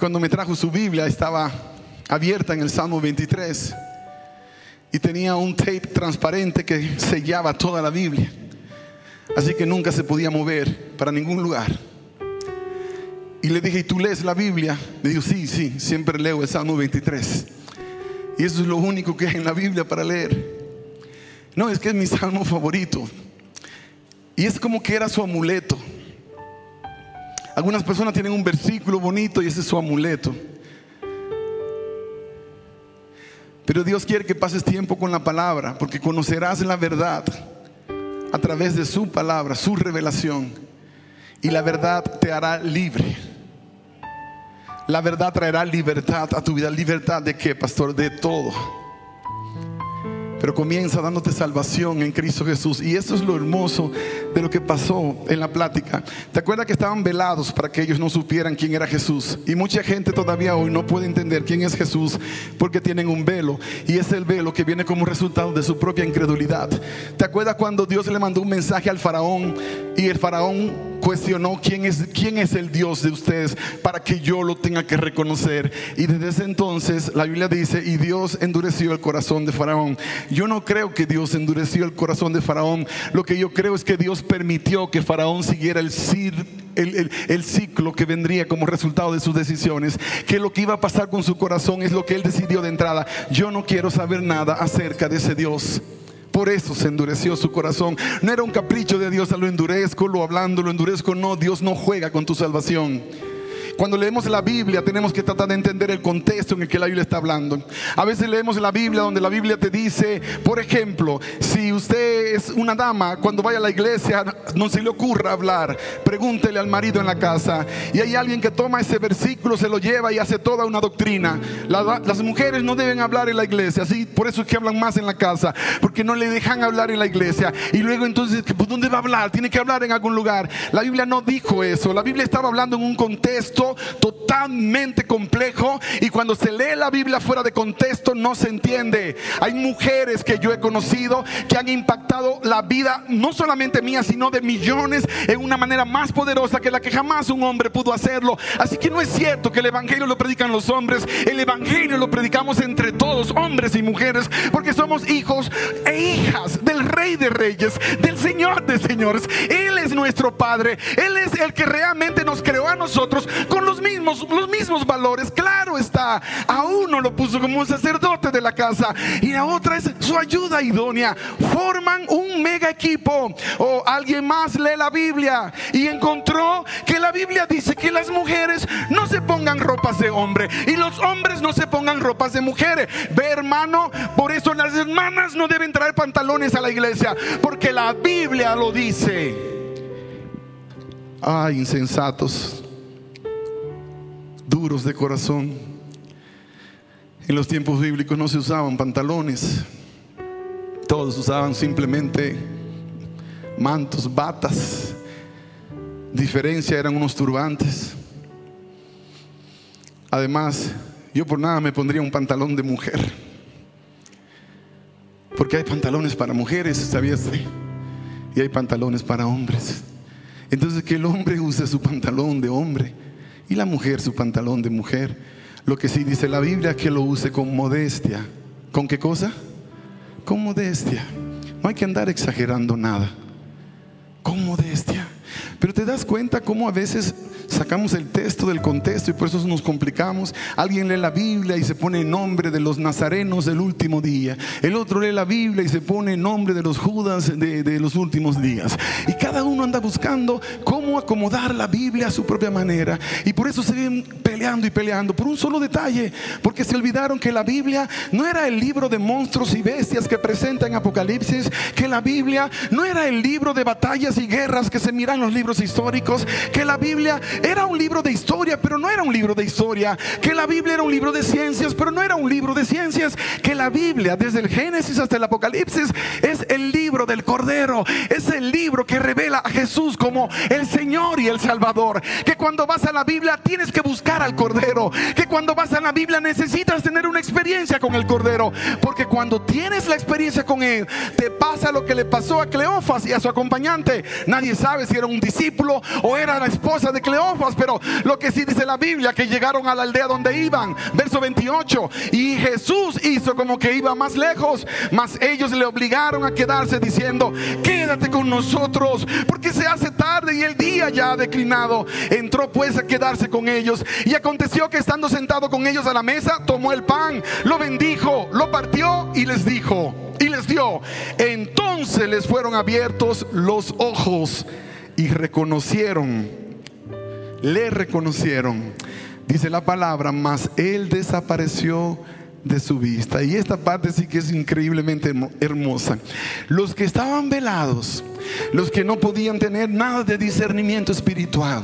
Cuando me trajo su Biblia estaba abierta en el Salmo 23 y tenía un tape transparente que sellaba toda la Biblia. Así que nunca se podía mover para ningún lugar. Y le dije, ¿y tú lees la Biblia? Me dijo, sí, sí, siempre leo el Salmo 23. Y eso es lo único que hay en la Biblia para leer. No, es que es mi salmo favorito. Y es como que era su amuleto. Algunas personas tienen un versículo bonito y ese es su amuleto. Pero Dios quiere que pases tiempo con la palabra, porque conocerás la verdad a través de su palabra, su revelación. Y la verdad te hará libre. La verdad traerá libertad a tu vida. ¿Libertad de qué, pastor? De todo. Pero comienza dándote salvación en Cristo Jesús. Y eso es lo hermoso de lo que pasó en la plática. ¿Te acuerdas que estaban velados para que ellos no supieran quién era Jesús? Y mucha gente todavía hoy no puede entender quién es Jesús porque tienen un velo. Y es el velo que viene como resultado de su propia incredulidad. ¿Te acuerdas cuando Dios le mandó un mensaje al faraón y el faraón cuestionó quién es, quién es el Dios de ustedes para que yo lo tenga que reconocer. Y desde ese entonces la Biblia dice, y Dios endureció el corazón de Faraón. Yo no creo que Dios endureció el corazón de Faraón. Lo que yo creo es que Dios permitió que Faraón siguiera el, ciclo que vendría como resultado de sus decisiones. Que lo que iba a pasar con su corazón es lo que él decidió de entrada. Yo no quiero saber nada acerca de ese Dios. Por eso se endureció su corazón. No era un capricho de Dios, a lo endurezco, lo hablando, lo endurezco. No, Dios no juega con tu salvación. Cuando leemos la Biblia tenemos que tratar de entender el contexto en el que la Biblia está hablando. A veces leemos la Biblia donde la Biblia te dice, por ejemplo, si usted es una dama, cuando vaya a la iglesia no se le ocurra hablar, pregúntele al marido en la casa. Y hay alguien que toma ese versículo, se lo lleva y hace toda una doctrina. las mujeres no deben hablar en la iglesia, así por eso es que hablan más en la casa, porque no le dejan hablar en la iglesia. Y luego entonces, ¿dónde va a hablar? Tiene que hablar en algún lugar. La Biblia no dijo eso, la Biblia estaba hablando en un contexto totalmente complejo y cuando se lee la Biblia fuera de contexto no se entiende. Hay mujeres que yo he conocido que han impactado la vida no solamente mía, sino de millones en una manera más poderosa que la que jamás un hombre pudo hacerlo. Así que no es cierto que el Evangelio lo predican los hombres, el Evangelio lo predicamos entre todos, hombres y mujeres, porque somos hijos e hijas del Rey de Reyes, del Señor señores, señores. Él es nuestro Padre. Él es el que realmente nos creó a nosotros los mismos, los mismos valores. Claro está, a uno lo puso como un sacerdote de la casa y la otra es su ayuda idónea. Forman un mega equipo. O alguien más lee la Biblia y encontró que la Biblia dice que las mujeres no se pongan ropas de hombre y los hombres no se pongan ropas de mujeres. Ve hermano, por eso las hermanas no deben traer pantalones a la iglesia, porque la Biblia lo dice. Ay, insensatos, duros de corazón. En los tiempos bíblicos no se usaban pantalones, todos usaban simplemente mantos, batas. Diferencia eran unos turbantes. Además, yo por nada me pondría un pantalón de mujer. Porque hay pantalones para mujeres, ¿sabías? Y hay pantalones para hombres. Entonces que el hombre use su pantalón de hombre y la mujer su pantalón de mujer. Lo que sí dice la Biblia que lo use con modestia. ¿Con qué cosa? Con modestia. No hay que andar exagerando nada. Con modestia. Pero te das cuenta cómo a veces sacamos el texto del contexto y por eso nos complicamos. Alguien lee la Biblia y se pone en nombre de los nazarenos del último día. El otro lee la Biblia y se pone en nombre de los judas de, los últimos días. Y cada uno anda buscando cómo acomodar la Biblia a su propia manera. Y por eso se ven peleando y peleando por un solo detalle. Porque se olvidaron que la Biblia no era el libro de monstruos y bestias que presenta en Apocalipsis. Que la Biblia no era el libro de batallas y guerras que se miran los libros históricos. Que la Biblia era un libro de historia, pero no era un libro de historia. Que la Biblia era un libro de ciencias, pero no era un libro de ciencias. Que la Biblia, desde el Génesis hasta el Apocalipsis, es el libro del Cordero. Es el libro que revela a Jesús como el Señor y el Salvador. Que cuando vas a la Biblia tienes que buscar al Cordero. Que cuando vas a la Biblia necesitas tener una experiencia con el Cordero. Porque cuando tienes la experiencia con Él, te pasa lo que le pasó a Cleofas y a su acompañante. Nadie sabe si era un discípulo o era la esposa de Cleofas pero lo que sí dice la Biblia, que llegaron a la aldea donde iban, verso 28, y Jesús hizo como que iba más lejos, mas ellos le obligaron a quedarse diciendo, quédate con nosotros, porque se hace tarde y el día ya ha declinado. Entró pues a quedarse con ellos, y aconteció que estando sentado con ellos a la mesa, tomó el pan, lo bendijo, lo partió y les dijo, y les dio. Entonces les fueron abiertos los ojos y reconocieron le reconocieron. Dice la palabra, mas él desapareció de su vista. Y esta parte sí que es increíblemente hermosa. Los que estaban velados, los que no podían tener nada de discernimiento espiritual,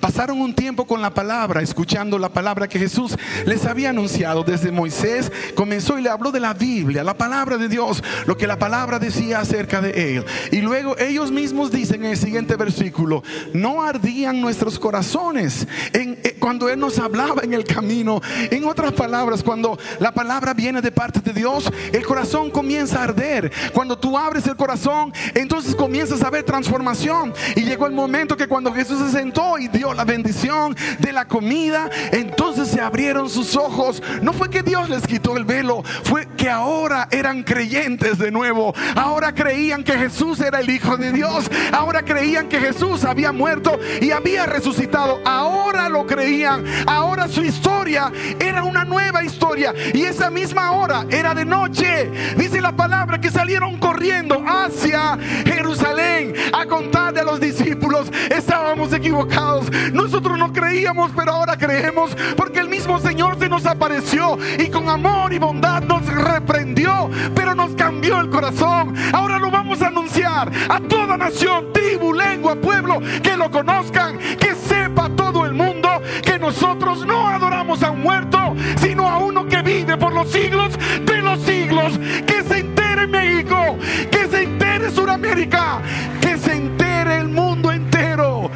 Pasaron un tiempo con la palabra, escuchando la palabra que Jesús les había anunciado. Desde Moisés comenzó y le habló de la Biblia, la palabra de Dios, lo que la palabra decía acerca de él. Y luego ellos mismos dicen en el siguiente versículo, no ardían nuestros corazones eh, cuando Él nos hablaba en el camino. En otras palabras, cuando la palabra viene de parte de Dios, el corazón comienza a arder. Cuando tú abres el corazón, entonces comienzas a ver transformación. Y llegó el momento que cuando Jesús se sentó y dio la bendición de la comida, entonces se abrieron sus ojos. No fue que Dios les quitó el velo, fue que ahora eran creyentes de nuevo. Ahora creían que Jesús era el Hijo de Dios. Ahora creían que Jesús había muerto y había resucitado. Ahora lo creían. Ahora su historia era una nueva historia. Y esa misma hora era de noche. Dice la palabra que salieron corriendo hacia Jerusalén a contarle a los discípulos. Estábamos equivocados nosotros no creíamos, pero ahora creemos porque el mismo Señor se nos apareció y con amor y bondad nos reprendió, pero nos cambió el corazón. Ahora lo vamos a anunciar a toda nación, tribu, lengua, pueblo, que lo conozcan, que sepa todo el mundo que nosotros no adoramos a un muerto, sino a uno que vive por los siglos de los siglos. Que se entere México, que se entere Sudamérica, que se entere el mundo entero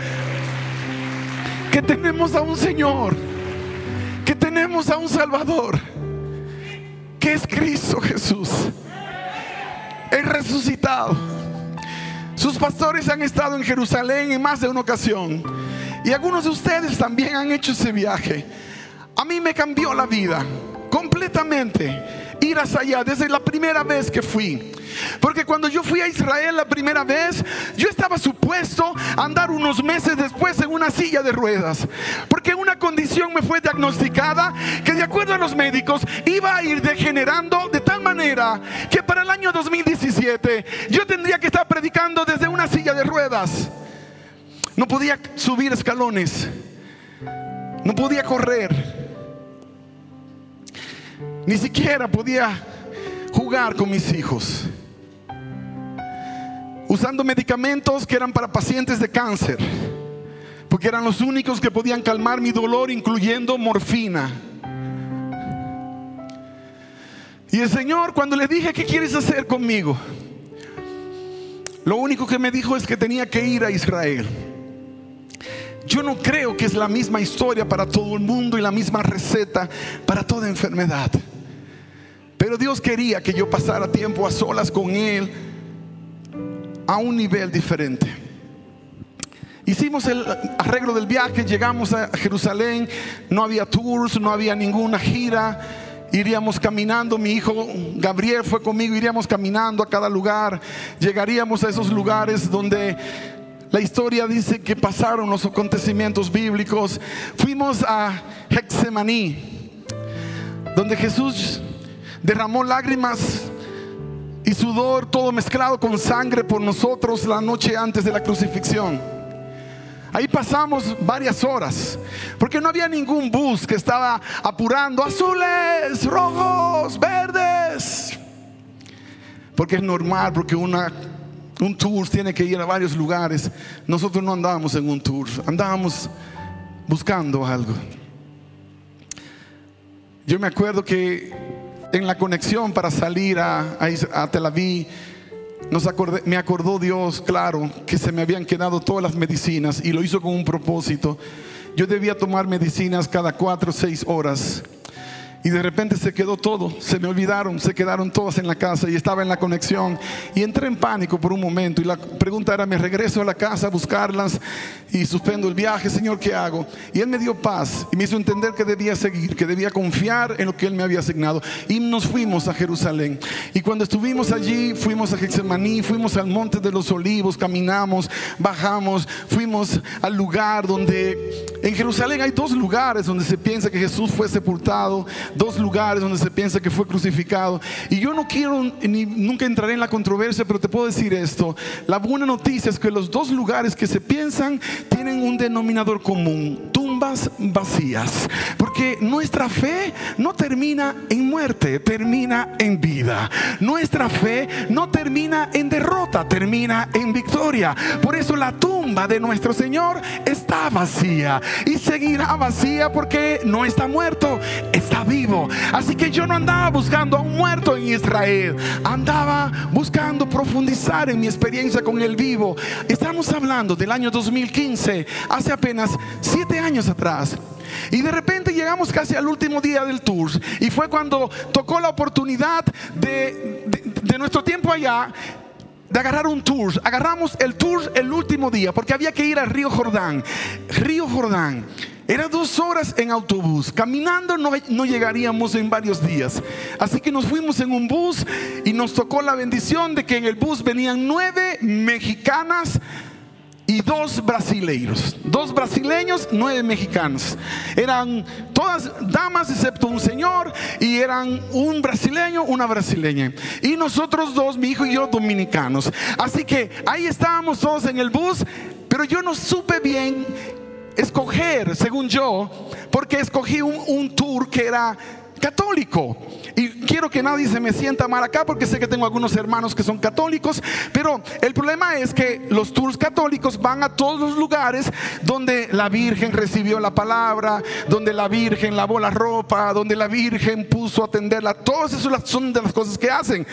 que tenemos a un Señor, que tenemos a un Salvador, que es Cristo Jesús, el resucitado. Sus pastores han estado en Jerusalén en más de una ocasión y algunos de ustedes también han hecho ese viaje. A mí me cambió la vida completamente ir hasta allá desde la primera vez que fui. Porque cuando yo fui a Israel la primera vez, yo estaba supuesto a andar unos meses después en una silla de ruedas. Porque una condición me fue diagnosticada que de acuerdo a los médicos iba a ir degenerando de tal manera que para el año 2017 yo tendría que estar predicando desde una silla de ruedas. No podía subir escalones. No podía correr. Ni siquiera podía jugar con mis hijos. Usando medicamentos que eran para pacientes de cáncer. Porque eran los únicos que podían calmar mi dolor, incluyendo morfina. Y el Señor, cuando le dije, ¿qué quieres hacer conmigo? Lo único que me dijo es que tenía que ir a Israel. Yo no creo que es la misma historia para todo el mundo y la misma receta para toda enfermedad. Pero Dios quería que yo pasara tiempo a solas con Él a un nivel diferente. Hicimos el arreglo del viaje, llegamos a Jerusalén, no había tours, no había ninguna gira, iríamos caminando, mi hijo Gabriel fue conmigo, iríamos caminando a cada lugar, llegaríamos a esos lugares donde la historia dice que pasaron los acontecimientos bíblicos. Fuimos a Hexemaní, donde Jesús derramó lágrimas y sudor, todo mezclado con sangre por nosotros la noche antes de la crucifixión. Ahí pasamos varias horas, porque no había ningún bus que estaba apurando azules, rojos, verdes. Porque es normal, porque una un tour tiene que ir a varios lugares. Nosotros no andábamos en un tour, andábamos buscando algo. Yo me acuerdo que en la conexión para salir a, Tel Aviv, me acordó Dios, claro, que se me habían quedado todas las medicinas y lo hizo con un propósito. Yo debía tomar medicinas cada cuatro o seis horas. Y de repente se quedó todo, se me olvidaron, se quedaron todas en la casa y estaba en la conexión. Y entré en pánico por un momento y la pregunta era, ¿me regreso a la casa a buscarlas y suspendo el viaje? Señor, ¿qué hago? Y Él me dio paz y me hizo entender que debía seguir, que debía confiar en lo que Él me había asignado. Y nos fuimos a Jerusalén. Y cuando estuvimos allí, fuimos a Getsemaní, fuimos al Monte de los Olivos, caminamos, bajamos, fuimos al lugar donde en Jerusalén hay dos lugares donde se piensa que Jesús fue sepultado dos lugares donde se piensa que fue crucificado. Y yo no quiero, ni nunca entraré en la controversia, pero te puedo decir esto. La buena noticia es que los dos lugares que se piensan tienen un denominador común, tumbas vacías. Porque nuestra fe no termina en muerte, termina en vida. Nuestra fe no termina en derrota, termina en victoria. Por eso la tumba de nuestro Señor está vacía y seguirá vacía porque no está muerto, está vivo Así que yo no andaba buscando a un muerto en Israel, andaba buscando profundizar en mi experiencia con el vivo. Estamos hablando del año 2015, hace apenas siete años atrás. Y de repente llegamos casi al último día del tour. Y fue cuando tocó la oportunidad de, nuestro tiempo allá de agarrar un tour. Agarramos el tour el último día porque había que ir al río Jordán. Río Jordán. Era dos horas en autobús. Caminando no, no, llegaríamos en varios días. Así que nos fuimos en un bus y nos tocó la bendición de que en el bus venían nueve mexicanas y dos brasileiros. Dos brasileños, nueve mexicanos. Eran todas damas excepto un señor y eran un brasileño, una brasileña. Y nosotros dos, mi hijo y yo, dominicanos. Así que ahí estábamos todos en el bus, pero yo no supe bien escoger, según yo, porque escogí un, un tour que era católico. Y quiero que nadie se me sienta mal acá porque sé que tengo algunos hermanos que son católicos, pero el problema es que los tours católicos van a todos los lugares donde la Virgen recibió la palabra, donde la Virgen lavó la ropa, donde la Virgen puso a atenderla. Todas esas son de las cosas que hacen.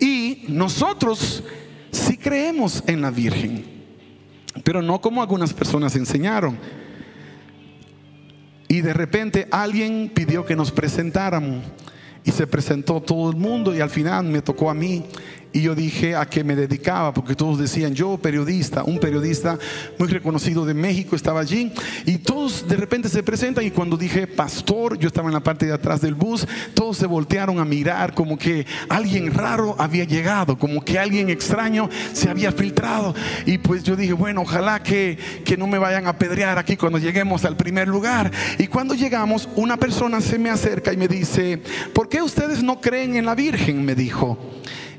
Y nosotros sí creemos en la Virgen, pero no como algunas personas enseñaron. Y de repente alguien pidió que nos presentáramos. Y se presentó todo el mundo y al final me tocó a mí. Y yo dije a qué me dedicaba, porque todos decían, yo periodista, un periodista muy reconocido de México estaba allí, y todos de repente se presentan y cuando dije pastor, yo estaba en la parte de atrás del bus, todos se voltearon a mirar como que alguien raro había llegado, como que alguien extraño se había filtrado, y pues yo dije, bueno, ojalá que, que no me vayan a apedrear aquí cuando lleguemos al primer lugar. Y cuando llegamos, una persona se me acerca y me dice, ¿por qué ustedes no creen en la Virgen? Me dijo.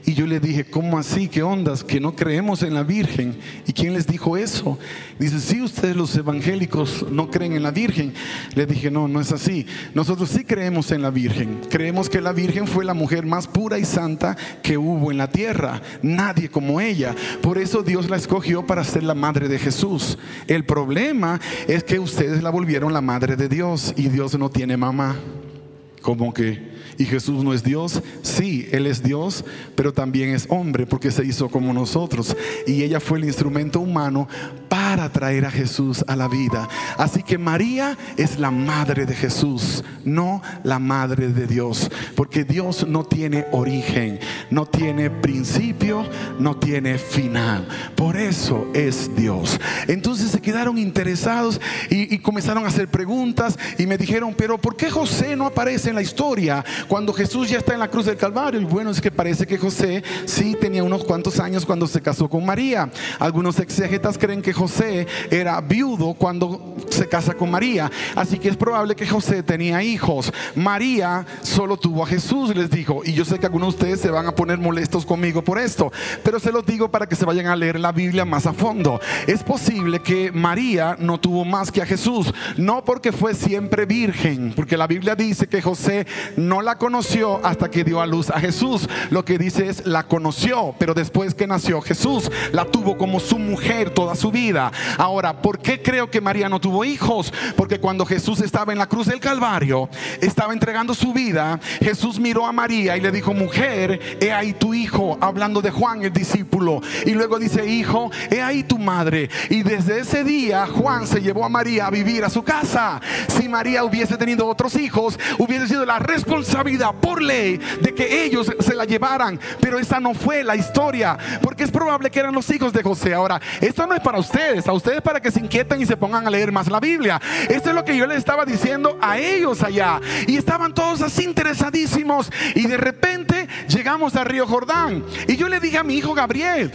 Y yo le dije, ¿cómo así? ¿Qué ondas? Que no creemos en la Virgen. ¿Y quién les dijo eso? Dice, sí, ustedes los evangélicos no creen en la Virgen. Le dije, no, no es así. Nosotros sí creemos en la Virgen. Creemos que la Virgen fue la mujer más pura y santa que hubo en la tierra. Nadie como ella. Por eso Dios la escogió para ser la madre de Jesús. El problema es que ustedes la volvieron la madre de Dios y Dios no tiene mamá. ¿Cómo que? ¿Y Jesús no es Dios? Sí, Él es Dios, pero también es hombre porque se hizo como nosotros. Y ella fue el instrumento humano para traer a Jesús a la vida. Así que María es la madre de Jesús, no la madre de Dios. Porque Dios no tiene origen, no tiene principio, no tiene final. Por eso es Dios. Entonces se quedaron interesados y, comenzaron a hacer preguntas y me dijeron, pero ¿por qué José no aparece en la historia? Cuando Jesús ya está en la cruz del Calvario. Y bueno, es que parece que José sí tenía unos cuantos años cuando se casó con María. Algunos exégetas creen que José era viudo cuando se casa con María. Así que es probable que José tenía hijos. María solo tuvo a Jesús, les dijo. Y yo sé que algunos de ustedes se van a poner molestos conmigo por esto. Pero se los digo para que se vayan a leer la Biblia más a fondo. Es posible que María no tuvo más que a Jesús. No porque fue siempre virgen. Porque la Biblia dice que José no la conoció hasta que dio a luz a Jesús. Lo que dice es la conoció, pero después que nació Jesús, la tuvo como su mujer toda su vida. Ahora, ¿por qué creo que María no tuvo hijos? Porque cuando Jesús estaba en la cruz del Calvario, estaba entregando su vida, Jesús miró a María y le dijo, mujer, he ahí tu hijo, hablando de Juan el discípulo. Y luego dice, hijo, he ahí tu madre. Y desde ese día Juan se llevó a María a vivir a su casa. Si María hubiese tenido otros hijos, hubiese sido la responsabilidad vida por ley de que ellos se la llevaran. Pero esa no fue la historia, porque es probable que eran los hijos de José. Ahora, esto no es para ustedes, a ustedes para que se inquieten y se pongan a leer más la Biblia. Esto es lo que yo les estaba diciendo a ellos allá. Y estaban todos así interesadísimos. Y de repente llegamos a Río Jordán. Y yo le dije a mi hijo Gabriel,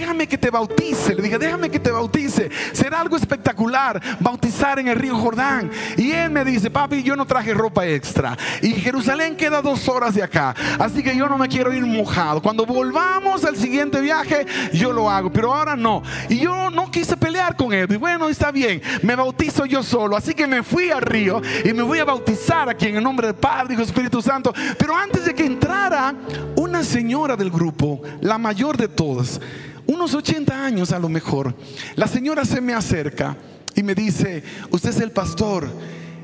déjame que te bautice. Le dije, déjame que te bautice. Será algo espectacular bautizar en el Río Jordán. Y él me dice, papi, yo no traje ropa extra. Y Jerusalén queda dos horas de acá. Así que yo no me quiero ir mojado. Cuando volvamos al siguiente viaje, yo lo hago. Pero ahora no. Y yo no quise pelear con él. Y bueno, está bien. Me bautizo yo solo. Así que me fui al río y me voy a bautizar aquí en el nombre del Padre, y Espíritu Santo. Pero antes de que entrara una señora del grupo, la mayor de todas, unos 80 años a lo mejor, la señora se me acerca y me dice, usted es el pastor.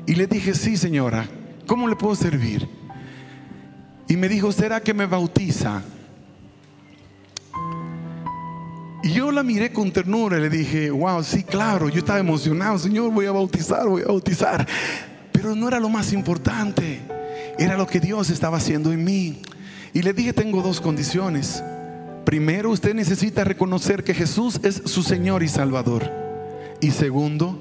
Y le dije, sí, señora, ¿cómo le puedo servir? Y me dijo, ¿será que me bautiza? Y yo la miré con ternura y le dije, wow, sí, claro, yo estaba emocionado, Señor, voy a bautizar, voy a bautizar. Pero no era lo más importante, era lo que Dios estaba haciendo en mí. Y le dije, tengo dos condiciones. Primero, usted necesita reconocer que Jesús es su Señor y Salvador. Y segundo,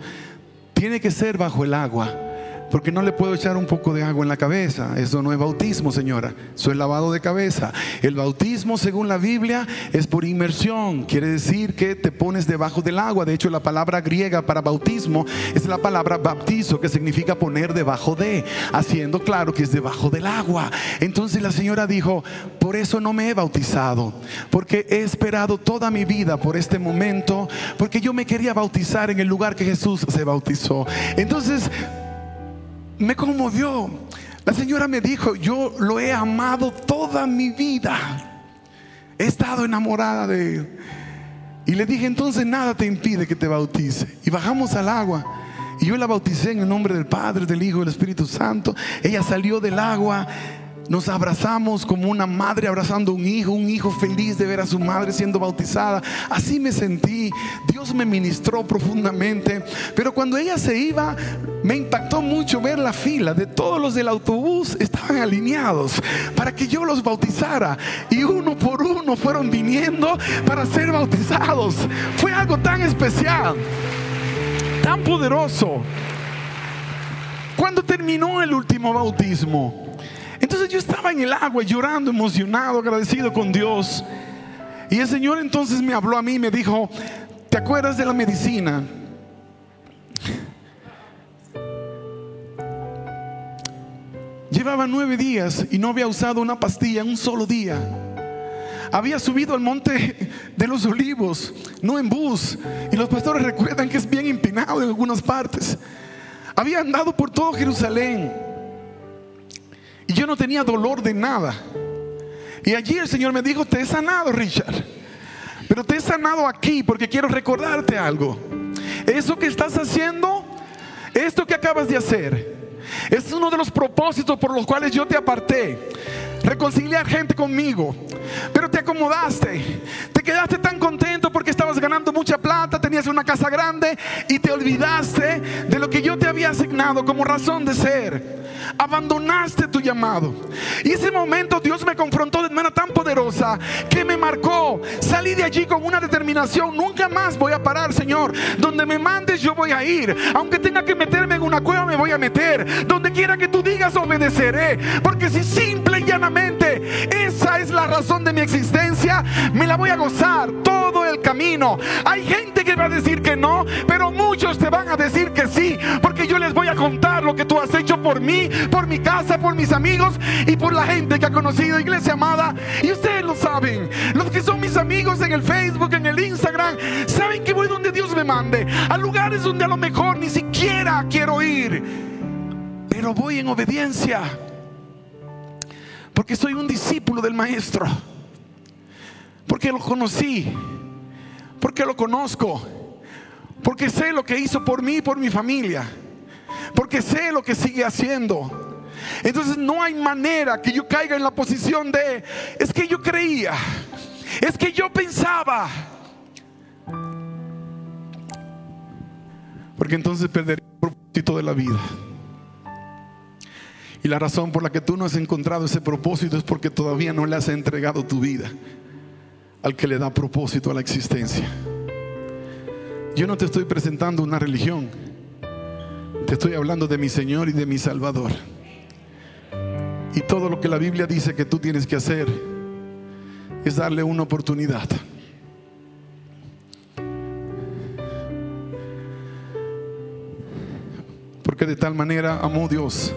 tiene que ser bajo el agua porque no le puedo echar un poco de agua en la cabeza. Eso no es bautismo, señora. Eso es lavado de cabeza. El bautismo, según la Biblia, es por inmersión. Quiere decir que te pones debajo del agua. De hecho, la palabra griega para bautismo es la palabra baptizo, que significa poner debajo de, haciendo claro que es debajo del agua. Entonces la señora dijo, por eso no me he bautizado, porque he esperado toda mi vida por este momento, porque yo me quería bautizar en el lugar que Jesús se bautizó. Entonces, me conmovió. La señora me dijo, yo lo he amado toda mi vida. He estado enamorada de él. Y le dije, entonces nada te impide que te bautice. Y bajamos al agua. Y yo la bauticé en el nombre del Padre, del Hijo del Espíritu Santo. Ella salió del agua Nos abrazamos como una madre abrazando a un hijo, un hijo feliz de ver a su madre siendo bautizada. Así me sentí. Dios me ministró profundamente. Pero cuando ella se iba, me impactó mucho ver la fila de todos los del autobús. Estaban alineados para que yo los bautizara. Y uno por uno fueron viniendo para ser bautizados. Fue algo tan especial, tan poderoso. Cuando terminó el último bautismo, entonces yo estaba en el agua llorando, emocionado, agradecido con Dios. Y el Señor entonces me habló a mí y me dijo, ¿te acuerdas de la medicina? Llevaba nueve días y no había usado una pastilla en un solo día. Había subido al monte de los olivos, no en bus. Y los pastores recuerdan que es bien empinado en algunas partes. Había andado por todo Jerusalén. Y yo no tenía dolor de nada. Y allí el Señor me dijo, te he sanado, Richard. Pero te he sanado aquí porque quiero recordarte algo. Eso que estás haciendo, esto que acabas de hacer, es uno de los propósitos por los cuales yo te aparté. Reconciliar gente conmigo. Pero te acomodaste. Te quedaste tan contento porque estabas ganando mucha plata, tenías una casa grande y te olvidaste de lo que yo te había asignado como razón de ser. Abandonaste tu llamado. Y ese momento Dios me confrontó de manera tan poderosa que me marcó. Salí de allí con una determinación. Nunca más voy a parar, Señor. Donde me mandes yo voy a ir. Aunque tenga que meterme en una cueva me voy a meter. Donde quiera que tú digas obedeceré. Porque si simple y llanamente esa es la razón de mi existencia, me la voy a gozar todo el camino. Hay gente que va a decir que no, pero muchos te van a decir que sí. Porque yo les voy a contar lo que tú has hecho por mí por mi casa, por mis amigos y por la gente que ha conocido Iglesia Amada. Y ustedes lo saben, los que son mis amigos en el Facebook, en el Instagram, saben que voy donde Dios me mande, a lugares donde a lo mejor ni siquiera quiero ir, pero voy en obediencia, porque soy un discípulo del Maestro, porque lo conocí, porque lo conozco, porque sé lo que hizo por mí y por mi familia porque sé lo que sigue haciendo. Entonces no hay manera que yo caiga en la posición de, es que yo creía, es que yo pensaba. Porque entonces perdería el propósito de la vida. Y la razón por la que tú no has encontrado ese propósito es porque todavía no le has entregado tu vida al que le da propósito a la existencia. Yo no te estoy presentando una religión. Te estoy hablando de mi Señor y de mi Salvador. Y todo lo que la Biblia dice que tú tienes que hacer es darle una oportunidad. Porque de tal manera amó Dios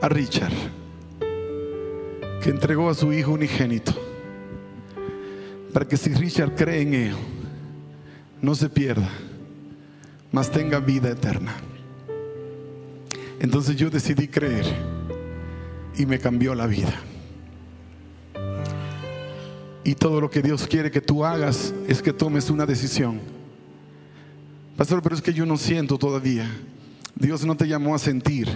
a Richard, que entregó a su hijo unigénito, para que si Richard cree en él, no se pierda, mas tenga vida eterna. Entonces yo decidí creer y me cambió la vida. Y todo lo que Dios quiere que tú hagas es que tomes una decisión. Pastor, pero es que yo no siento todavía. Dios no te llamó a sentir.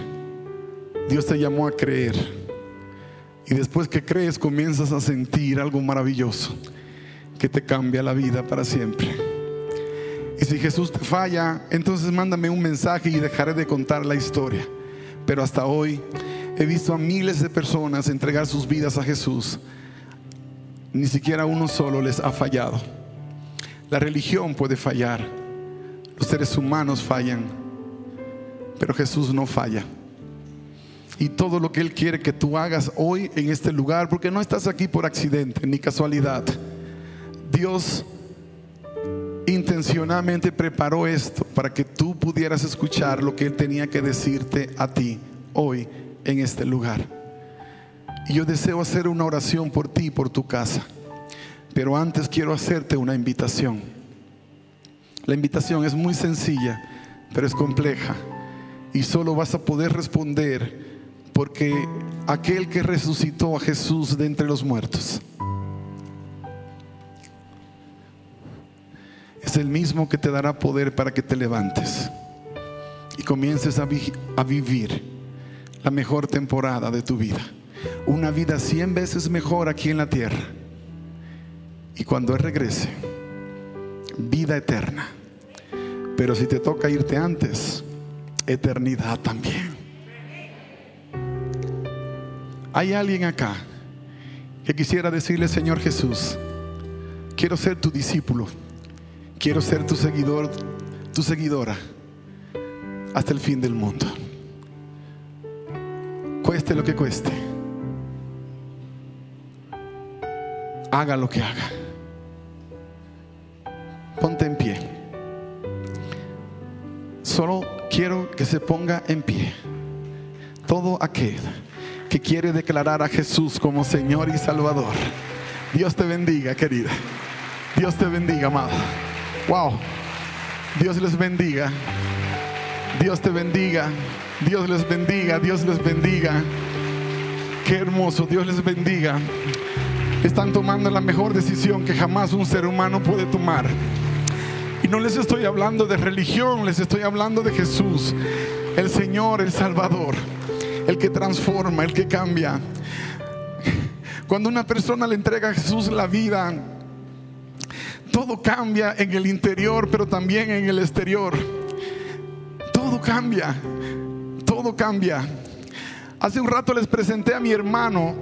Dios te llamó a creer. Y después que crees comienzas a sentir algo maravilloso que te cambia la vida para siempre. Y si Jesús te falla, entonces mándame un mensaje y dejaré de contar la historia. Pero hasta hoy he visto a miles de personas entregar sus vidas a Jesús. Ni siquiera uno solo les ha fallado. La religión puede fallar. Los seres humanos fallan. Pero Jesús no falla. Y todo lo que Él quiere que tú hagas hoy en este lugar, porque no estás aquí por accidente ni casualidad. Dios intencionalmente preparó esto para que tú pudieras escuchar lo que Él tenía que decirte a ti hoy en este lugar. Y yo deseo hacer una oración por ti y por tu casa. Pero antes quiero hacerte una invitación. La invitación es muy sencilla, pero es compleja. Y solo vas a poder responder porque aquel que resucitó a Jesús de entre los muertos es el mismo que te dará poder para que te levantes y comiences a, vivir la mejor temporada de tu vida. una vida cien veces mejor aquí en la tierra. Y cuando Él regrese, vida eterna. Pero si te toca irte antes, eternidad también. Hay alguien acá que quisiera decirle, Señor Jesús, quiero ser tu discípulo, quiero ser tu seguidor, tu seguidora, hasta el fin del mundo. Cueste lo que cueste. Haga lo que haga. Ponte en pie. Solo quiero que se ponga en pie todo aquel que quiere declarar a Jesús como Señor y Salvador. Dios te bendiga, querida. Dios te bendiga, amada. Wow. Dios les bendiga. Dios te bendiga. Dios les bendiga. Dios les bendiga. Qué hermoso. Dios les bendiga. Están tomando la mejor decisión que jamás un ser humano puede tomar. Y no les estoy hablando de religión, les estoy hablando de Jesús, el Señor, el Salvador el que transforma, el que cambia. Cuando una persona le entrega a Jesús la vida, todo cambia en el interior, pero también en el exterior. Todo cambia, todo cambia. Hace un rato les presenté a mi hermano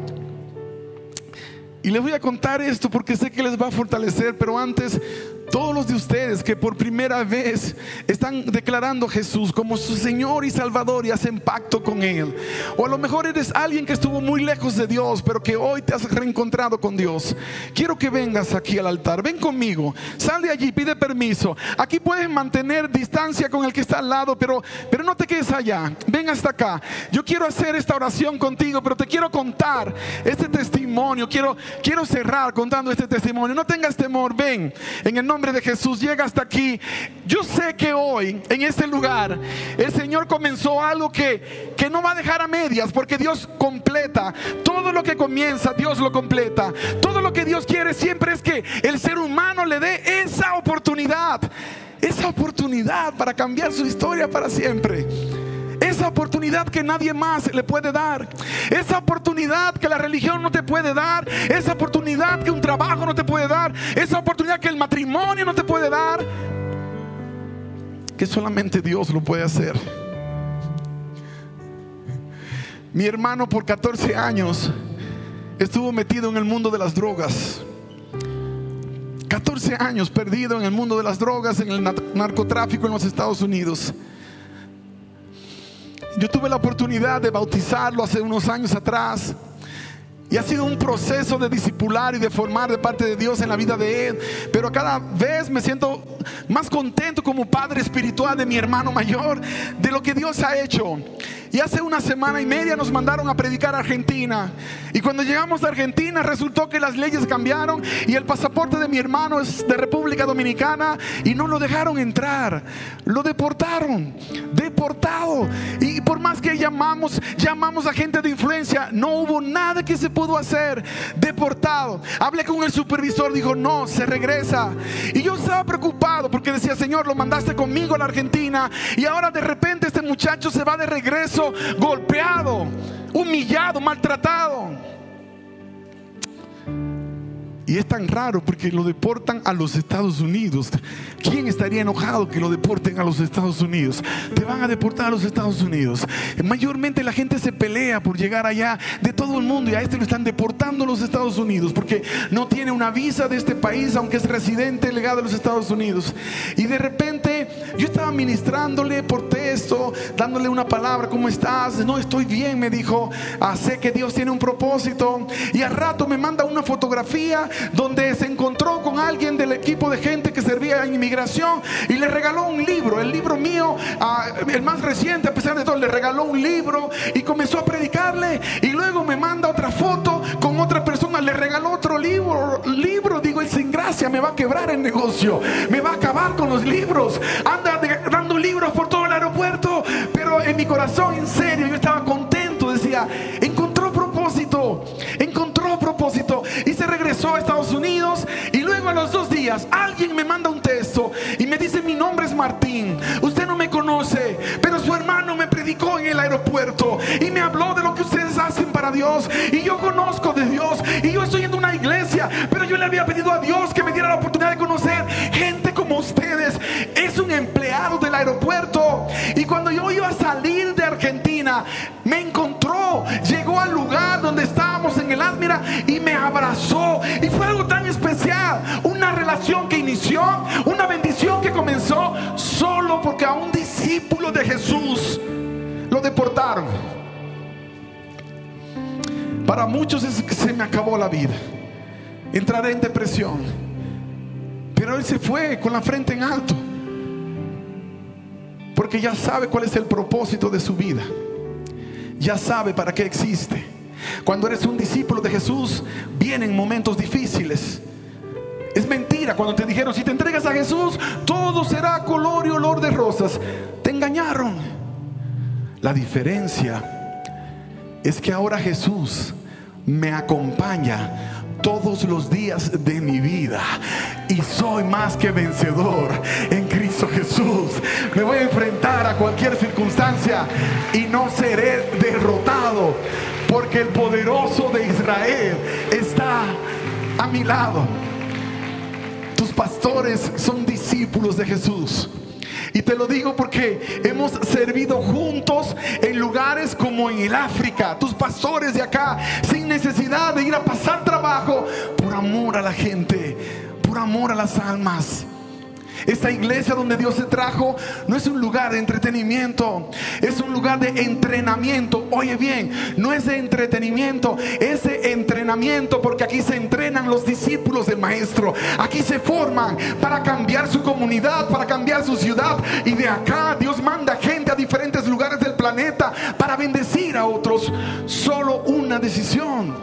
y les voy a contar esto porque sé que les va a fortalecer, pero antes todos los de ustedes que por primera vez están declarando a Jesús como su Señor y Salvador y hacen pacto con Él. O a lo mejor eres alguien que estuvo muy lejos de Dios, pero que hoy te has reencontrado con Dios. Quiero que vengas aquí al altar. Ven conmigo. Sal de allí, pide permiso. Aquí puedes mantener distancia con el que está al lado, pero, pero no te quedes allá. Ven hasta acá. Yo quiero hacer esta oración contigo, pero te quiero contar este testimonio. Quiero, quiero cerrar contando este testimonio. No tengas temor. Ven en el nombre de Jesús llega hasta aquí. Yo sé que hoy, en este lugar, el Señor comenzó algo que, que no va a dejar a medias, porque Dios completa. Todo lo que comienza, Dios lo completa. Todo lo que Dios quiere siempre es que el ser humano le dé esa oportunidad. Esa oportunidad para cambiar su historia para siempre. Esa oportunidad que nadie más le puede dar. Esa oportunidad que la religión no te puede dar. Esa oportunidad que un trabajo no te puede dar. Esa oportunidad que el matrimonio no te puede dar. Que solamente Dios lo puede hacer. Mi hermano por 14 años estuvo metido en el mundo de las drogas. 14 años perdido en el mundo de las drogas, en el narcotráfico en los Estados Unidos. Yo tuve la oportunidad de bautizarlo hace unos años atrás. Y ha sido un proceso de discipular y de formar de parte de Dios en la vida de él. Pero cada vez me siento más contento como padre espiritual de mi hermano mayor, de lo que Dios ha hecho. Y hace una semana y media nos mandaron a predicar a Argentina. Y cuando llegamos a Argentina resultó que las leyes cambiaron y el pasaporte de mi hermano es de República Dominicana y no lo dejaron entrar. Lo deportaron, deportado. Y por más que llamamos, llamamos a gente de influencia, no hubo nada que se pudo hacer. Deportado. Hablé con el supervisor, dijo, no, se regresa. Y yo estaba preocupado porque decía, Señor, lo mandaste conmigo a la Argentina y ahora de repente este muchacho se va de regreso golpeado, humillado, maltratado. Y es tan raro porque lo deportan a los Estados Unidos. ¿Quién estaría enojado que lo deporten a los Estados Unidos? Te van a deportar a los Estados Unidos. Mayormente la gente se pelea por llegar allá de todo el mundo y a este lo están deportando a los Estados Unidos porque no tiene una visa de este país, aunque es residente legado de los Estados Unidos. Y de repente yo estaba ministrándole por texto, dándole una palabra, ¿cómo estás? No, estoy bien, me dijo. Ah, sé que Dios tiene un propósito. Y al rato me manda una fotografía donde se encontró con alguien del equipo de gente que servía en inmigración y le regaló un libro, el libro mío, ah, el más reciente, a pesar de todo, le regaló un libro y comenzó a predicarle y luego me manda otra foto con otra persona, le regaló otro libro, libro, digo, el sin gracia me va a quebrar el negocio, me va a acabar con los libros, anda dando libros por todo el aeropuerto, pero en mi corazón, en serio, yo alguien me manda un texto y me dice mi nombre es Martín, usted no me conoce, pero su hermano me predicó en el aeropuerto y me habló de lo que ustedes hacen para Dios. Y yo conozco de Dios. Y yo estoy en una iglesia. Pero yo le había pedido a Dios que me diera la oportunidad de conocer gente como ustedes. Es un empleado del aeropuerto. Y cuando yo iba a salir de Argentina, me Admira y me abrazó. Y fue algo tan especial. Una relación que inició, una bendición que comenzó solo porque a un discípulo de Jesús lo deportaron. Para muchos es que se me acabó la vida. Entraré en depresión. Pero él se fue con la frente en alto. Porque ya sabe cuál es el propósito de su vida. Ya sabe para qué existe. Cuando eres un discípulo de Jesús, vienen momentos difíciles. Es mentira cuando te dijeron, si te entregas a Jesús, todo será color y olor de rosas. Te engañaron. La diferencia es que ahora Jesús me acompaña todos los días de mi vida y soy más que vencedor en Cristo Jesús. Me voy a enfrentar a cualquier circunstancia y no seré derrotado porque el poderoso de Israel está a mi lado. Tus pastores son discípulos de Jesús. Y te lo digo porque hemos servido juntos en lugares como en el África, tus pastores de acá, sin necesidad de ir a pasar trabajo, por amor a la gente, por amor a las almas. Esta iglesia donde Dios se trajo no es un lugar de entretenimiento, es un lugar de entrenamiento. Oye bien, no es de entretenimiento, es de entrenamiento porque aquí se entrenan los discípulos del maestro. Aquí se forman para cambiar su comunidad, para cambiar su ciudad. Y de acá Dios manda gente a diferentes lugares del planeta para bendecir a otros. Solo una decisión.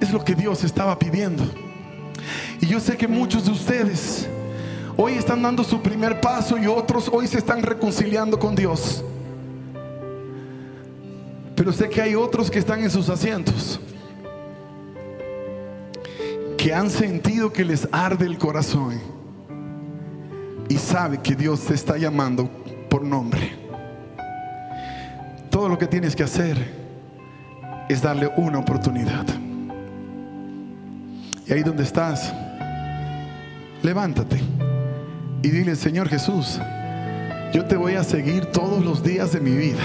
Es lo que Dios estaba pidiendo. Y yo sé que muchos de ustedes hoy están dando su primer paso y otros hoy se están reconciliando con Dios. Pero sé que hay otros que están en sus asientos, que han sentido que les arde el corazón y sabe que Dios te está llamando por nombre. Todo lo que tienes que hacer es darle una oportunidad. Y ahí donde estás, levántate y dile, Señor Jesús, yo te voy a seguir todos los días de mi vida.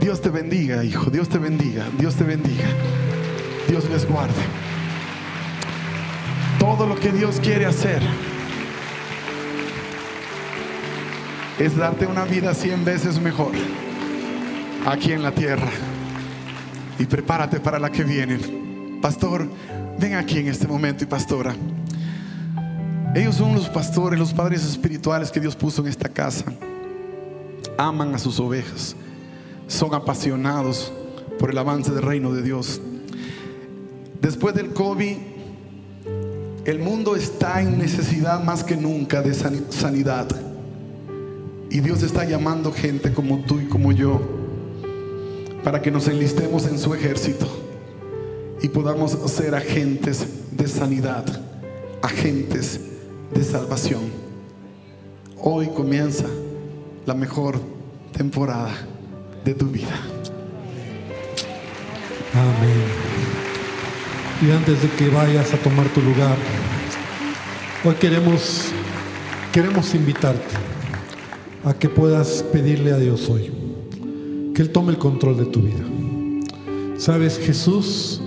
Dios te bendiga, hijo, Dios te bendiga, Dios te bendiga. Dios les guarde. Todo lo que Dios quiere hacer es darte una vida cien veces mejor aquí en la tierra. Y prepárate para la que viene. Pastor, ven aquí en este momento y pastora. Ellos son los pastores, los padres espirituales que Dios puso en esta casa. Aman a sus ovejas. Son apasionados por el avance del reino de Dios. Después del COVID, el mundo está en necesidad más que nunca de sanidad. Y Dios está llamando gente como tú y como yo para que nos enlistemos en su ejército y podamos ser agentes de sanidad, agentes de salvación. Hoy comienza la mejor temporada de tu vida. Amén. Y antes de que vayas a tomar tu lugar, hoy queremos queremos invitarte a que puedas pedirle a Dios hoy que él tome el control de tu vida. Sabes, Jesús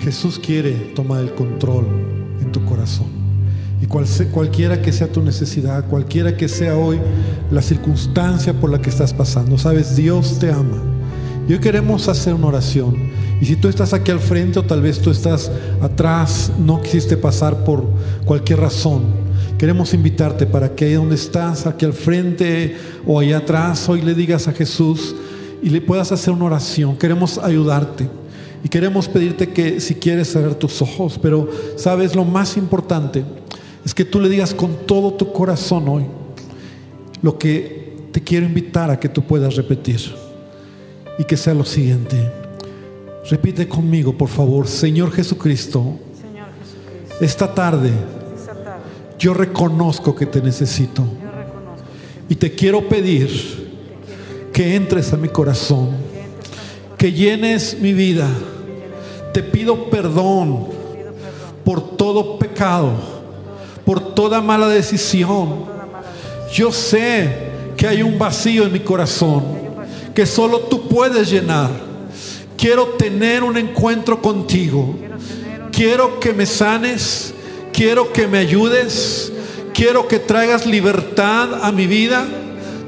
Jesús quiere tomar el control en tu corazón. Cualquiera que sea tu necesidad, cualquiera que sea hoy la circunstancia por la que estás pasando, sabes, Dios te ama. Y hoy queremos hacer una oración. Y si tú estás aquí al frente o tal vez tú estás atrás, no quisiste pasar por cualquier razón, queremos invitarte para que ahí donde estás, aquí al frente o allá atrás, hoy le digas a Jesús y le puedas hacer una oración. Queremos ayudarte. Y queremos pedirte que si quieres cerrar tus ojos, pero sabes, lo más importante es que tú le digas con todo tu corazón hoy lo que te quiero invitar a que tú puedas repetir. Y que sea lo siguiente. Repite conmigo, por favor, Señor Jesucristo, esta tarde yo reconozco que te necesito. Y te quiero pedir que entres a mi corazón que llenes mi vida. Te pido perdón por todo pecado, por toda mala decisión. Yo sé que hay un vacío en mi corazón que solo tú puedes llenar. Quiero tener un encuentro contigo. Quiero que me sanes. Quiero que me ayudes. Quiero que traigas libertad a mi vida.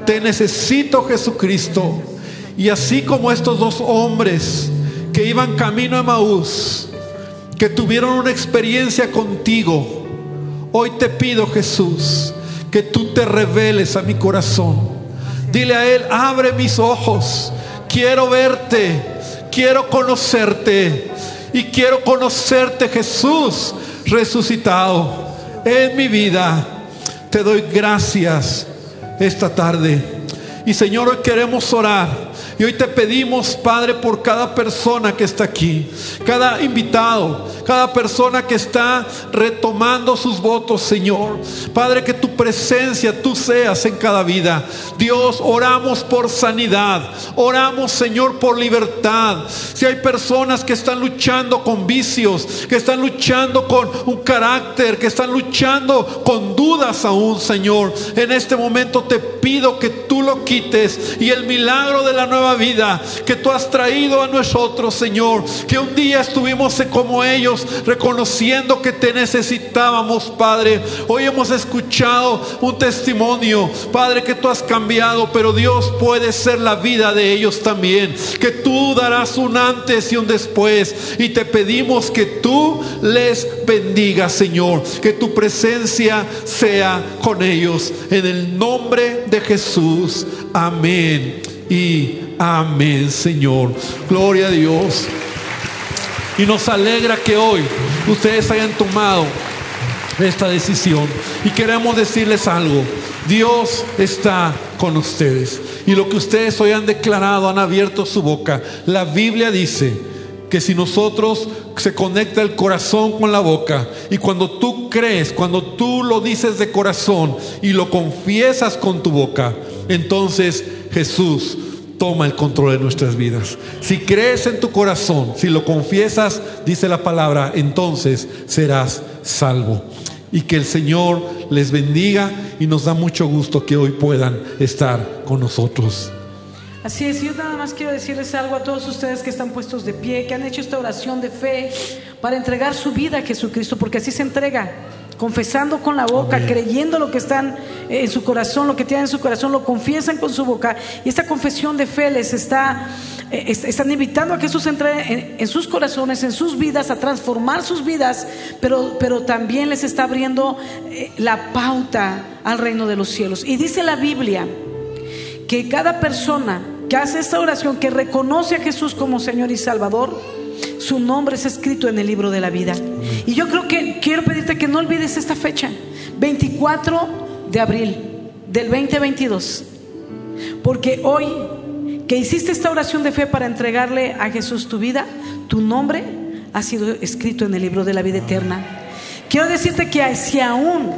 Te necesito Jesucristo. Y así como estos dos hombres que iban camino a Maús, que tuvieron una experiencia contigo, hoy te pido Jesús que tú te reveles a mi corazón. Dile a Él, abre mis ojos, quiero verte, quiero conocerte y quiero conocerte Jesús resucitado en mi vida. Te doy gracias esta tarde. Y Señor, hoy queremos orar y hoy te pedimos, Padre, por cada persona que está aquí, cada invitado, cada persona que está retomando sus votos, Señor. Padre, que tu presencia tú seas en cada vida. Dios, oramos por sanidad, oramos, Señor, por libertad. Si hay personas que están luchando con vicios, que están luchando con un carácter, que están luchando con dudas aún, Señor, en este momento te pido que tú lo quites y el milagro de la nueva vida que tú has traído a nosotros, Señor. Que un día estuvimos como ellos, reconociendo que te necesitábamos, Padre. Hoy hemos escuchado un testimonio, Padre, que tú has cambiado, pero Dios puede ser la vida de ellos también. Que tú darás un antes y un después. Y te pedimos que tú les bendigas, Señor. Que tu presencia sea con ellos. En el nombre de Jesús. Amén. Y Amén, Señor. Gloria a Dios. Y nos alegra que hoy ustedes hayan tomado esta decisión. Y queremos decirles algo. Dios está con ustedes. Y lo que ustedes hoy han declarado, han abierto su boca. La Biblia dice que si nosotros se conecta el corazón con la boca y cuando tú crees, cuando tú lo dices de corazón y lo confiesas con tu boca, entonces Jesús toma el control de nuestras vidas. Si crees en tu corazón, si lo confiesas, dice la palabra, entonces serás salvo. Y que el Señor les bendiga y nos da mucho gusto que hoy puedan estar con nosotros. Así es, yo nada más quiero decirles algo a todos ustedes que están puestos de pie, que han hecho esta oración de fe para entregar su vida a Jesucristo, porque así se entrega confesando con la boca, creyendo lo que están en su corazón, lo que tienen en su corazón, lo confiesan con su boca. Y esta confesión de fe les está, eh, están invitando a que Jesús entre en, sus corazones, en sus vidas, a transformar sus vidas, pero, pero también les está abriendo eh, la pauta al reino de los cielos. Y dice la Biblia que cada persona que hace esta oración, que reconoce a Jesús como Señor y Salvador, su nombre es escrito en el libro de la vida. Y yo creo que quiero pedirte que no olvides esta fecha, 24 de abril del 2022. Porque hoy que hiciste esta oración de fe para entregarle a Jesús tu vida, tu nombre ha sido escrito en el libro de la vida eterna. Quiero decirte que si aún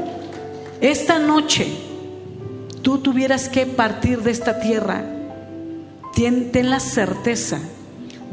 esta noche tú tuvieras que partir de esta tierra, ten, ten la certeza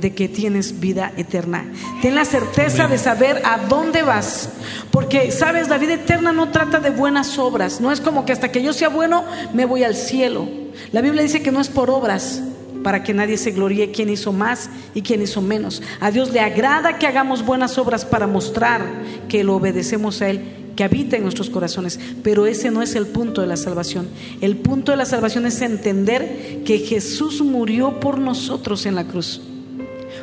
de que tienes vida eterna. Ten la certeza de saber a dónde vas. Porque, sabes, la vida eterna no trata de buenas obras. No es como que hasta que yo sea bueno me voy al cielo. La Biblia dice que no es por obras para que nadie se gloríe quién hizo más y quién hizo menos. A Dios le agrada que hagamos buenas obras para mostrar que lo obedecemos a Él que habita en nuestros corazones. Pero ese no es el punto de la salvación. El punto de la salvación es entender que Jesús murió por nosotros en la cruz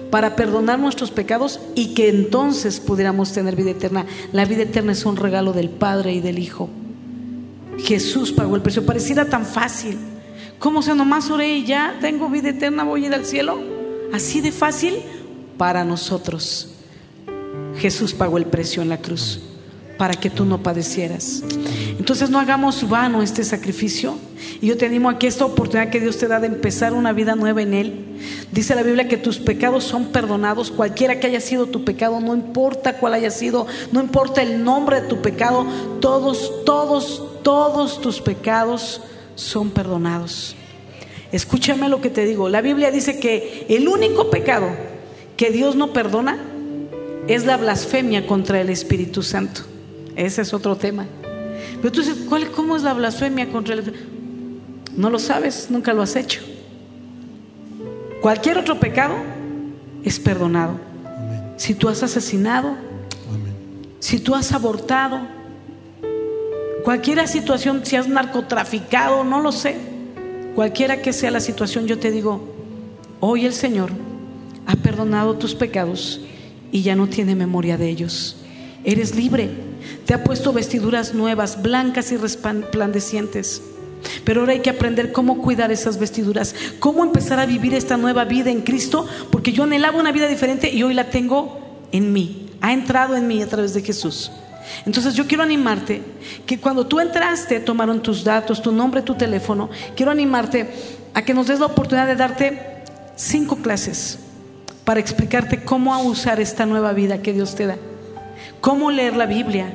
para perdonar nuestros pecados y que entonces pudiéramos tener vida eterna. La vida eterna es un regalo del Padre y del Hijo. Jesús pagó el precio. Pareciera tan fácil. ¿Cómo se nomás oré y ya tengo vida eterna, voy a ir al cielo? Así de fácil para nosotros. Jesús pagó el precio en la cruz para que tú no padecieras. Entonces no hagamos vano este sacrificio. Y yo te animo a esta oportunidad que Dios te da de empezar una vida nueva en Él. Dice la Biblia que tus pecados son perdonados, cualquiera que haya sido tu pecado, no importa cuál haya sido, no importa el nombre de tu pecado, todos, todos, todos tus pecados son perdonados. Escúchame lo que te digo. La Biblia dice que el único pecado que Dios no perdona es la blasfemia contra el Espíritu Santo. Ese es otro tema. Pero tú dices, ¿cuál, ¿cómo es la blasfemia contra el No lo sabes, nunca lo has hecho. Cualquier otro pecado es perdonado. Si tú has asesinado, si tú has abortado, cualquiera situación, si has narcotraficado, no lo sé, cualquiera que sea la situación, yo te digo, hoy el Señor ha perdonado tus pecados y ya no tiene memoria de ellos. Eres libre, te ha puesto vestiduras nuevas, blancas y resplandecientes. Pero ahora hay que aprender cómo cuidar esas vestiduras, cómo empezar a vivir esta nueva vida en Cristo, porque yo anhelaba una vida diferente y hoy la tengo en mí, ha entrado en mí a través de Jesús. Entonces yo quiero animarte que cuando tú entraste tomaron tus datos, tu nombre, tu teléfono, quiero animarte a que nos des la oportunidad de darte cinco clases para explicarte cómo usar esta nueva vida que Dios te da, cómo leer la Biblia,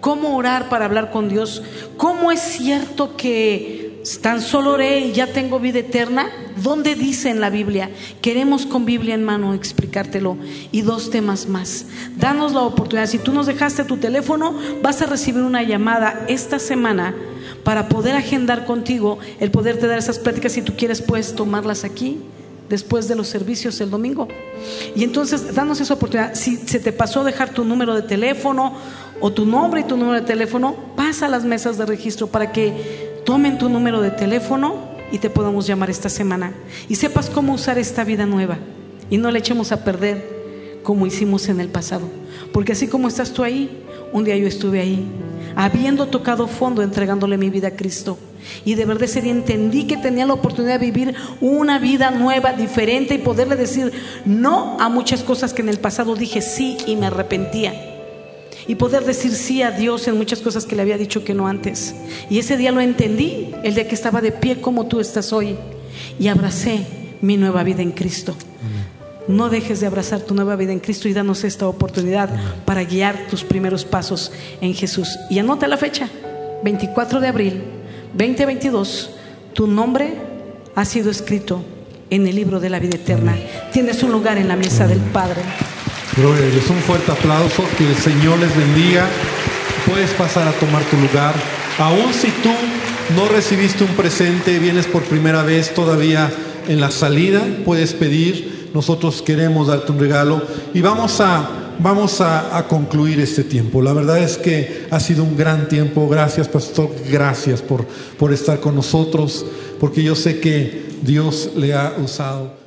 cómo orar para hablar con Dios, cómo es cierto que tan solo oré y ya tengo vida eterna. ¿Dónde dice en la Biblia? Queremos con Biblia en mano explicártelo. Y dos temas más. Danos la oportunidad. Si tú nos dejaste tu teléfono, vas a recibir una llamada esta semana para poder agendar contigo el poderte dar esas prácticas. Si tú quieres, puedes tomarlas aquí después de los servicios el domingo. Y entonces, danos esa oportunidad. Si se te pasó dejar tu número de teléfono o tu nombre y tu número de teléfono, pasa a las mesas de registro para que tomen tu número de teléfono y te podamos llamar esta semana. Y sepas cómo usar esta vida nueva y no la echemos a perder como hicimos en el pasado. Porque así como estás tú ahí, un día yo estuve ahí, habiendo tocado fondo, entregándole mi vida a Cristo. Y de verdad ese día entendí que tenía la oportunidad de vivir una vida nueva, diferente y poderle decir no a muchas cosas que en el pasado dije sí y me arrepentía y poder decir sí a Dios en muchas cosas que le había dicho que no antes. Y ese día lo entendí, el día que estaba de pie como tú estás hoy, y abracé mi nueva vida en Cristo. No dejes de abrazar tu nueva vida en Cristo y danos esta oportunidad para guiar tus primeros pasos en Jesús. Y anota la fecha, 24 de abril 2022, tu nombre ha sido escrito en el libro de la vida eterna. Tienes un lugar en la mesa del Padre. Gloria a Dios. Un fuerte aplauso. Que el Señor les bendiga. Puedes pasar a tomar tu lugar. Aún si tú no recibiste un presente, vienes por primera vez todavía en la salida, puedes pedir. Nosotros queremos darte un regalo y vamos a, vamos a, concluir este tiempo. La verdad es que ha sido un gran tiempo. Gracias, pastor. Gracias por, por estar con nosotros, porque yo sé que Dios le ha usado.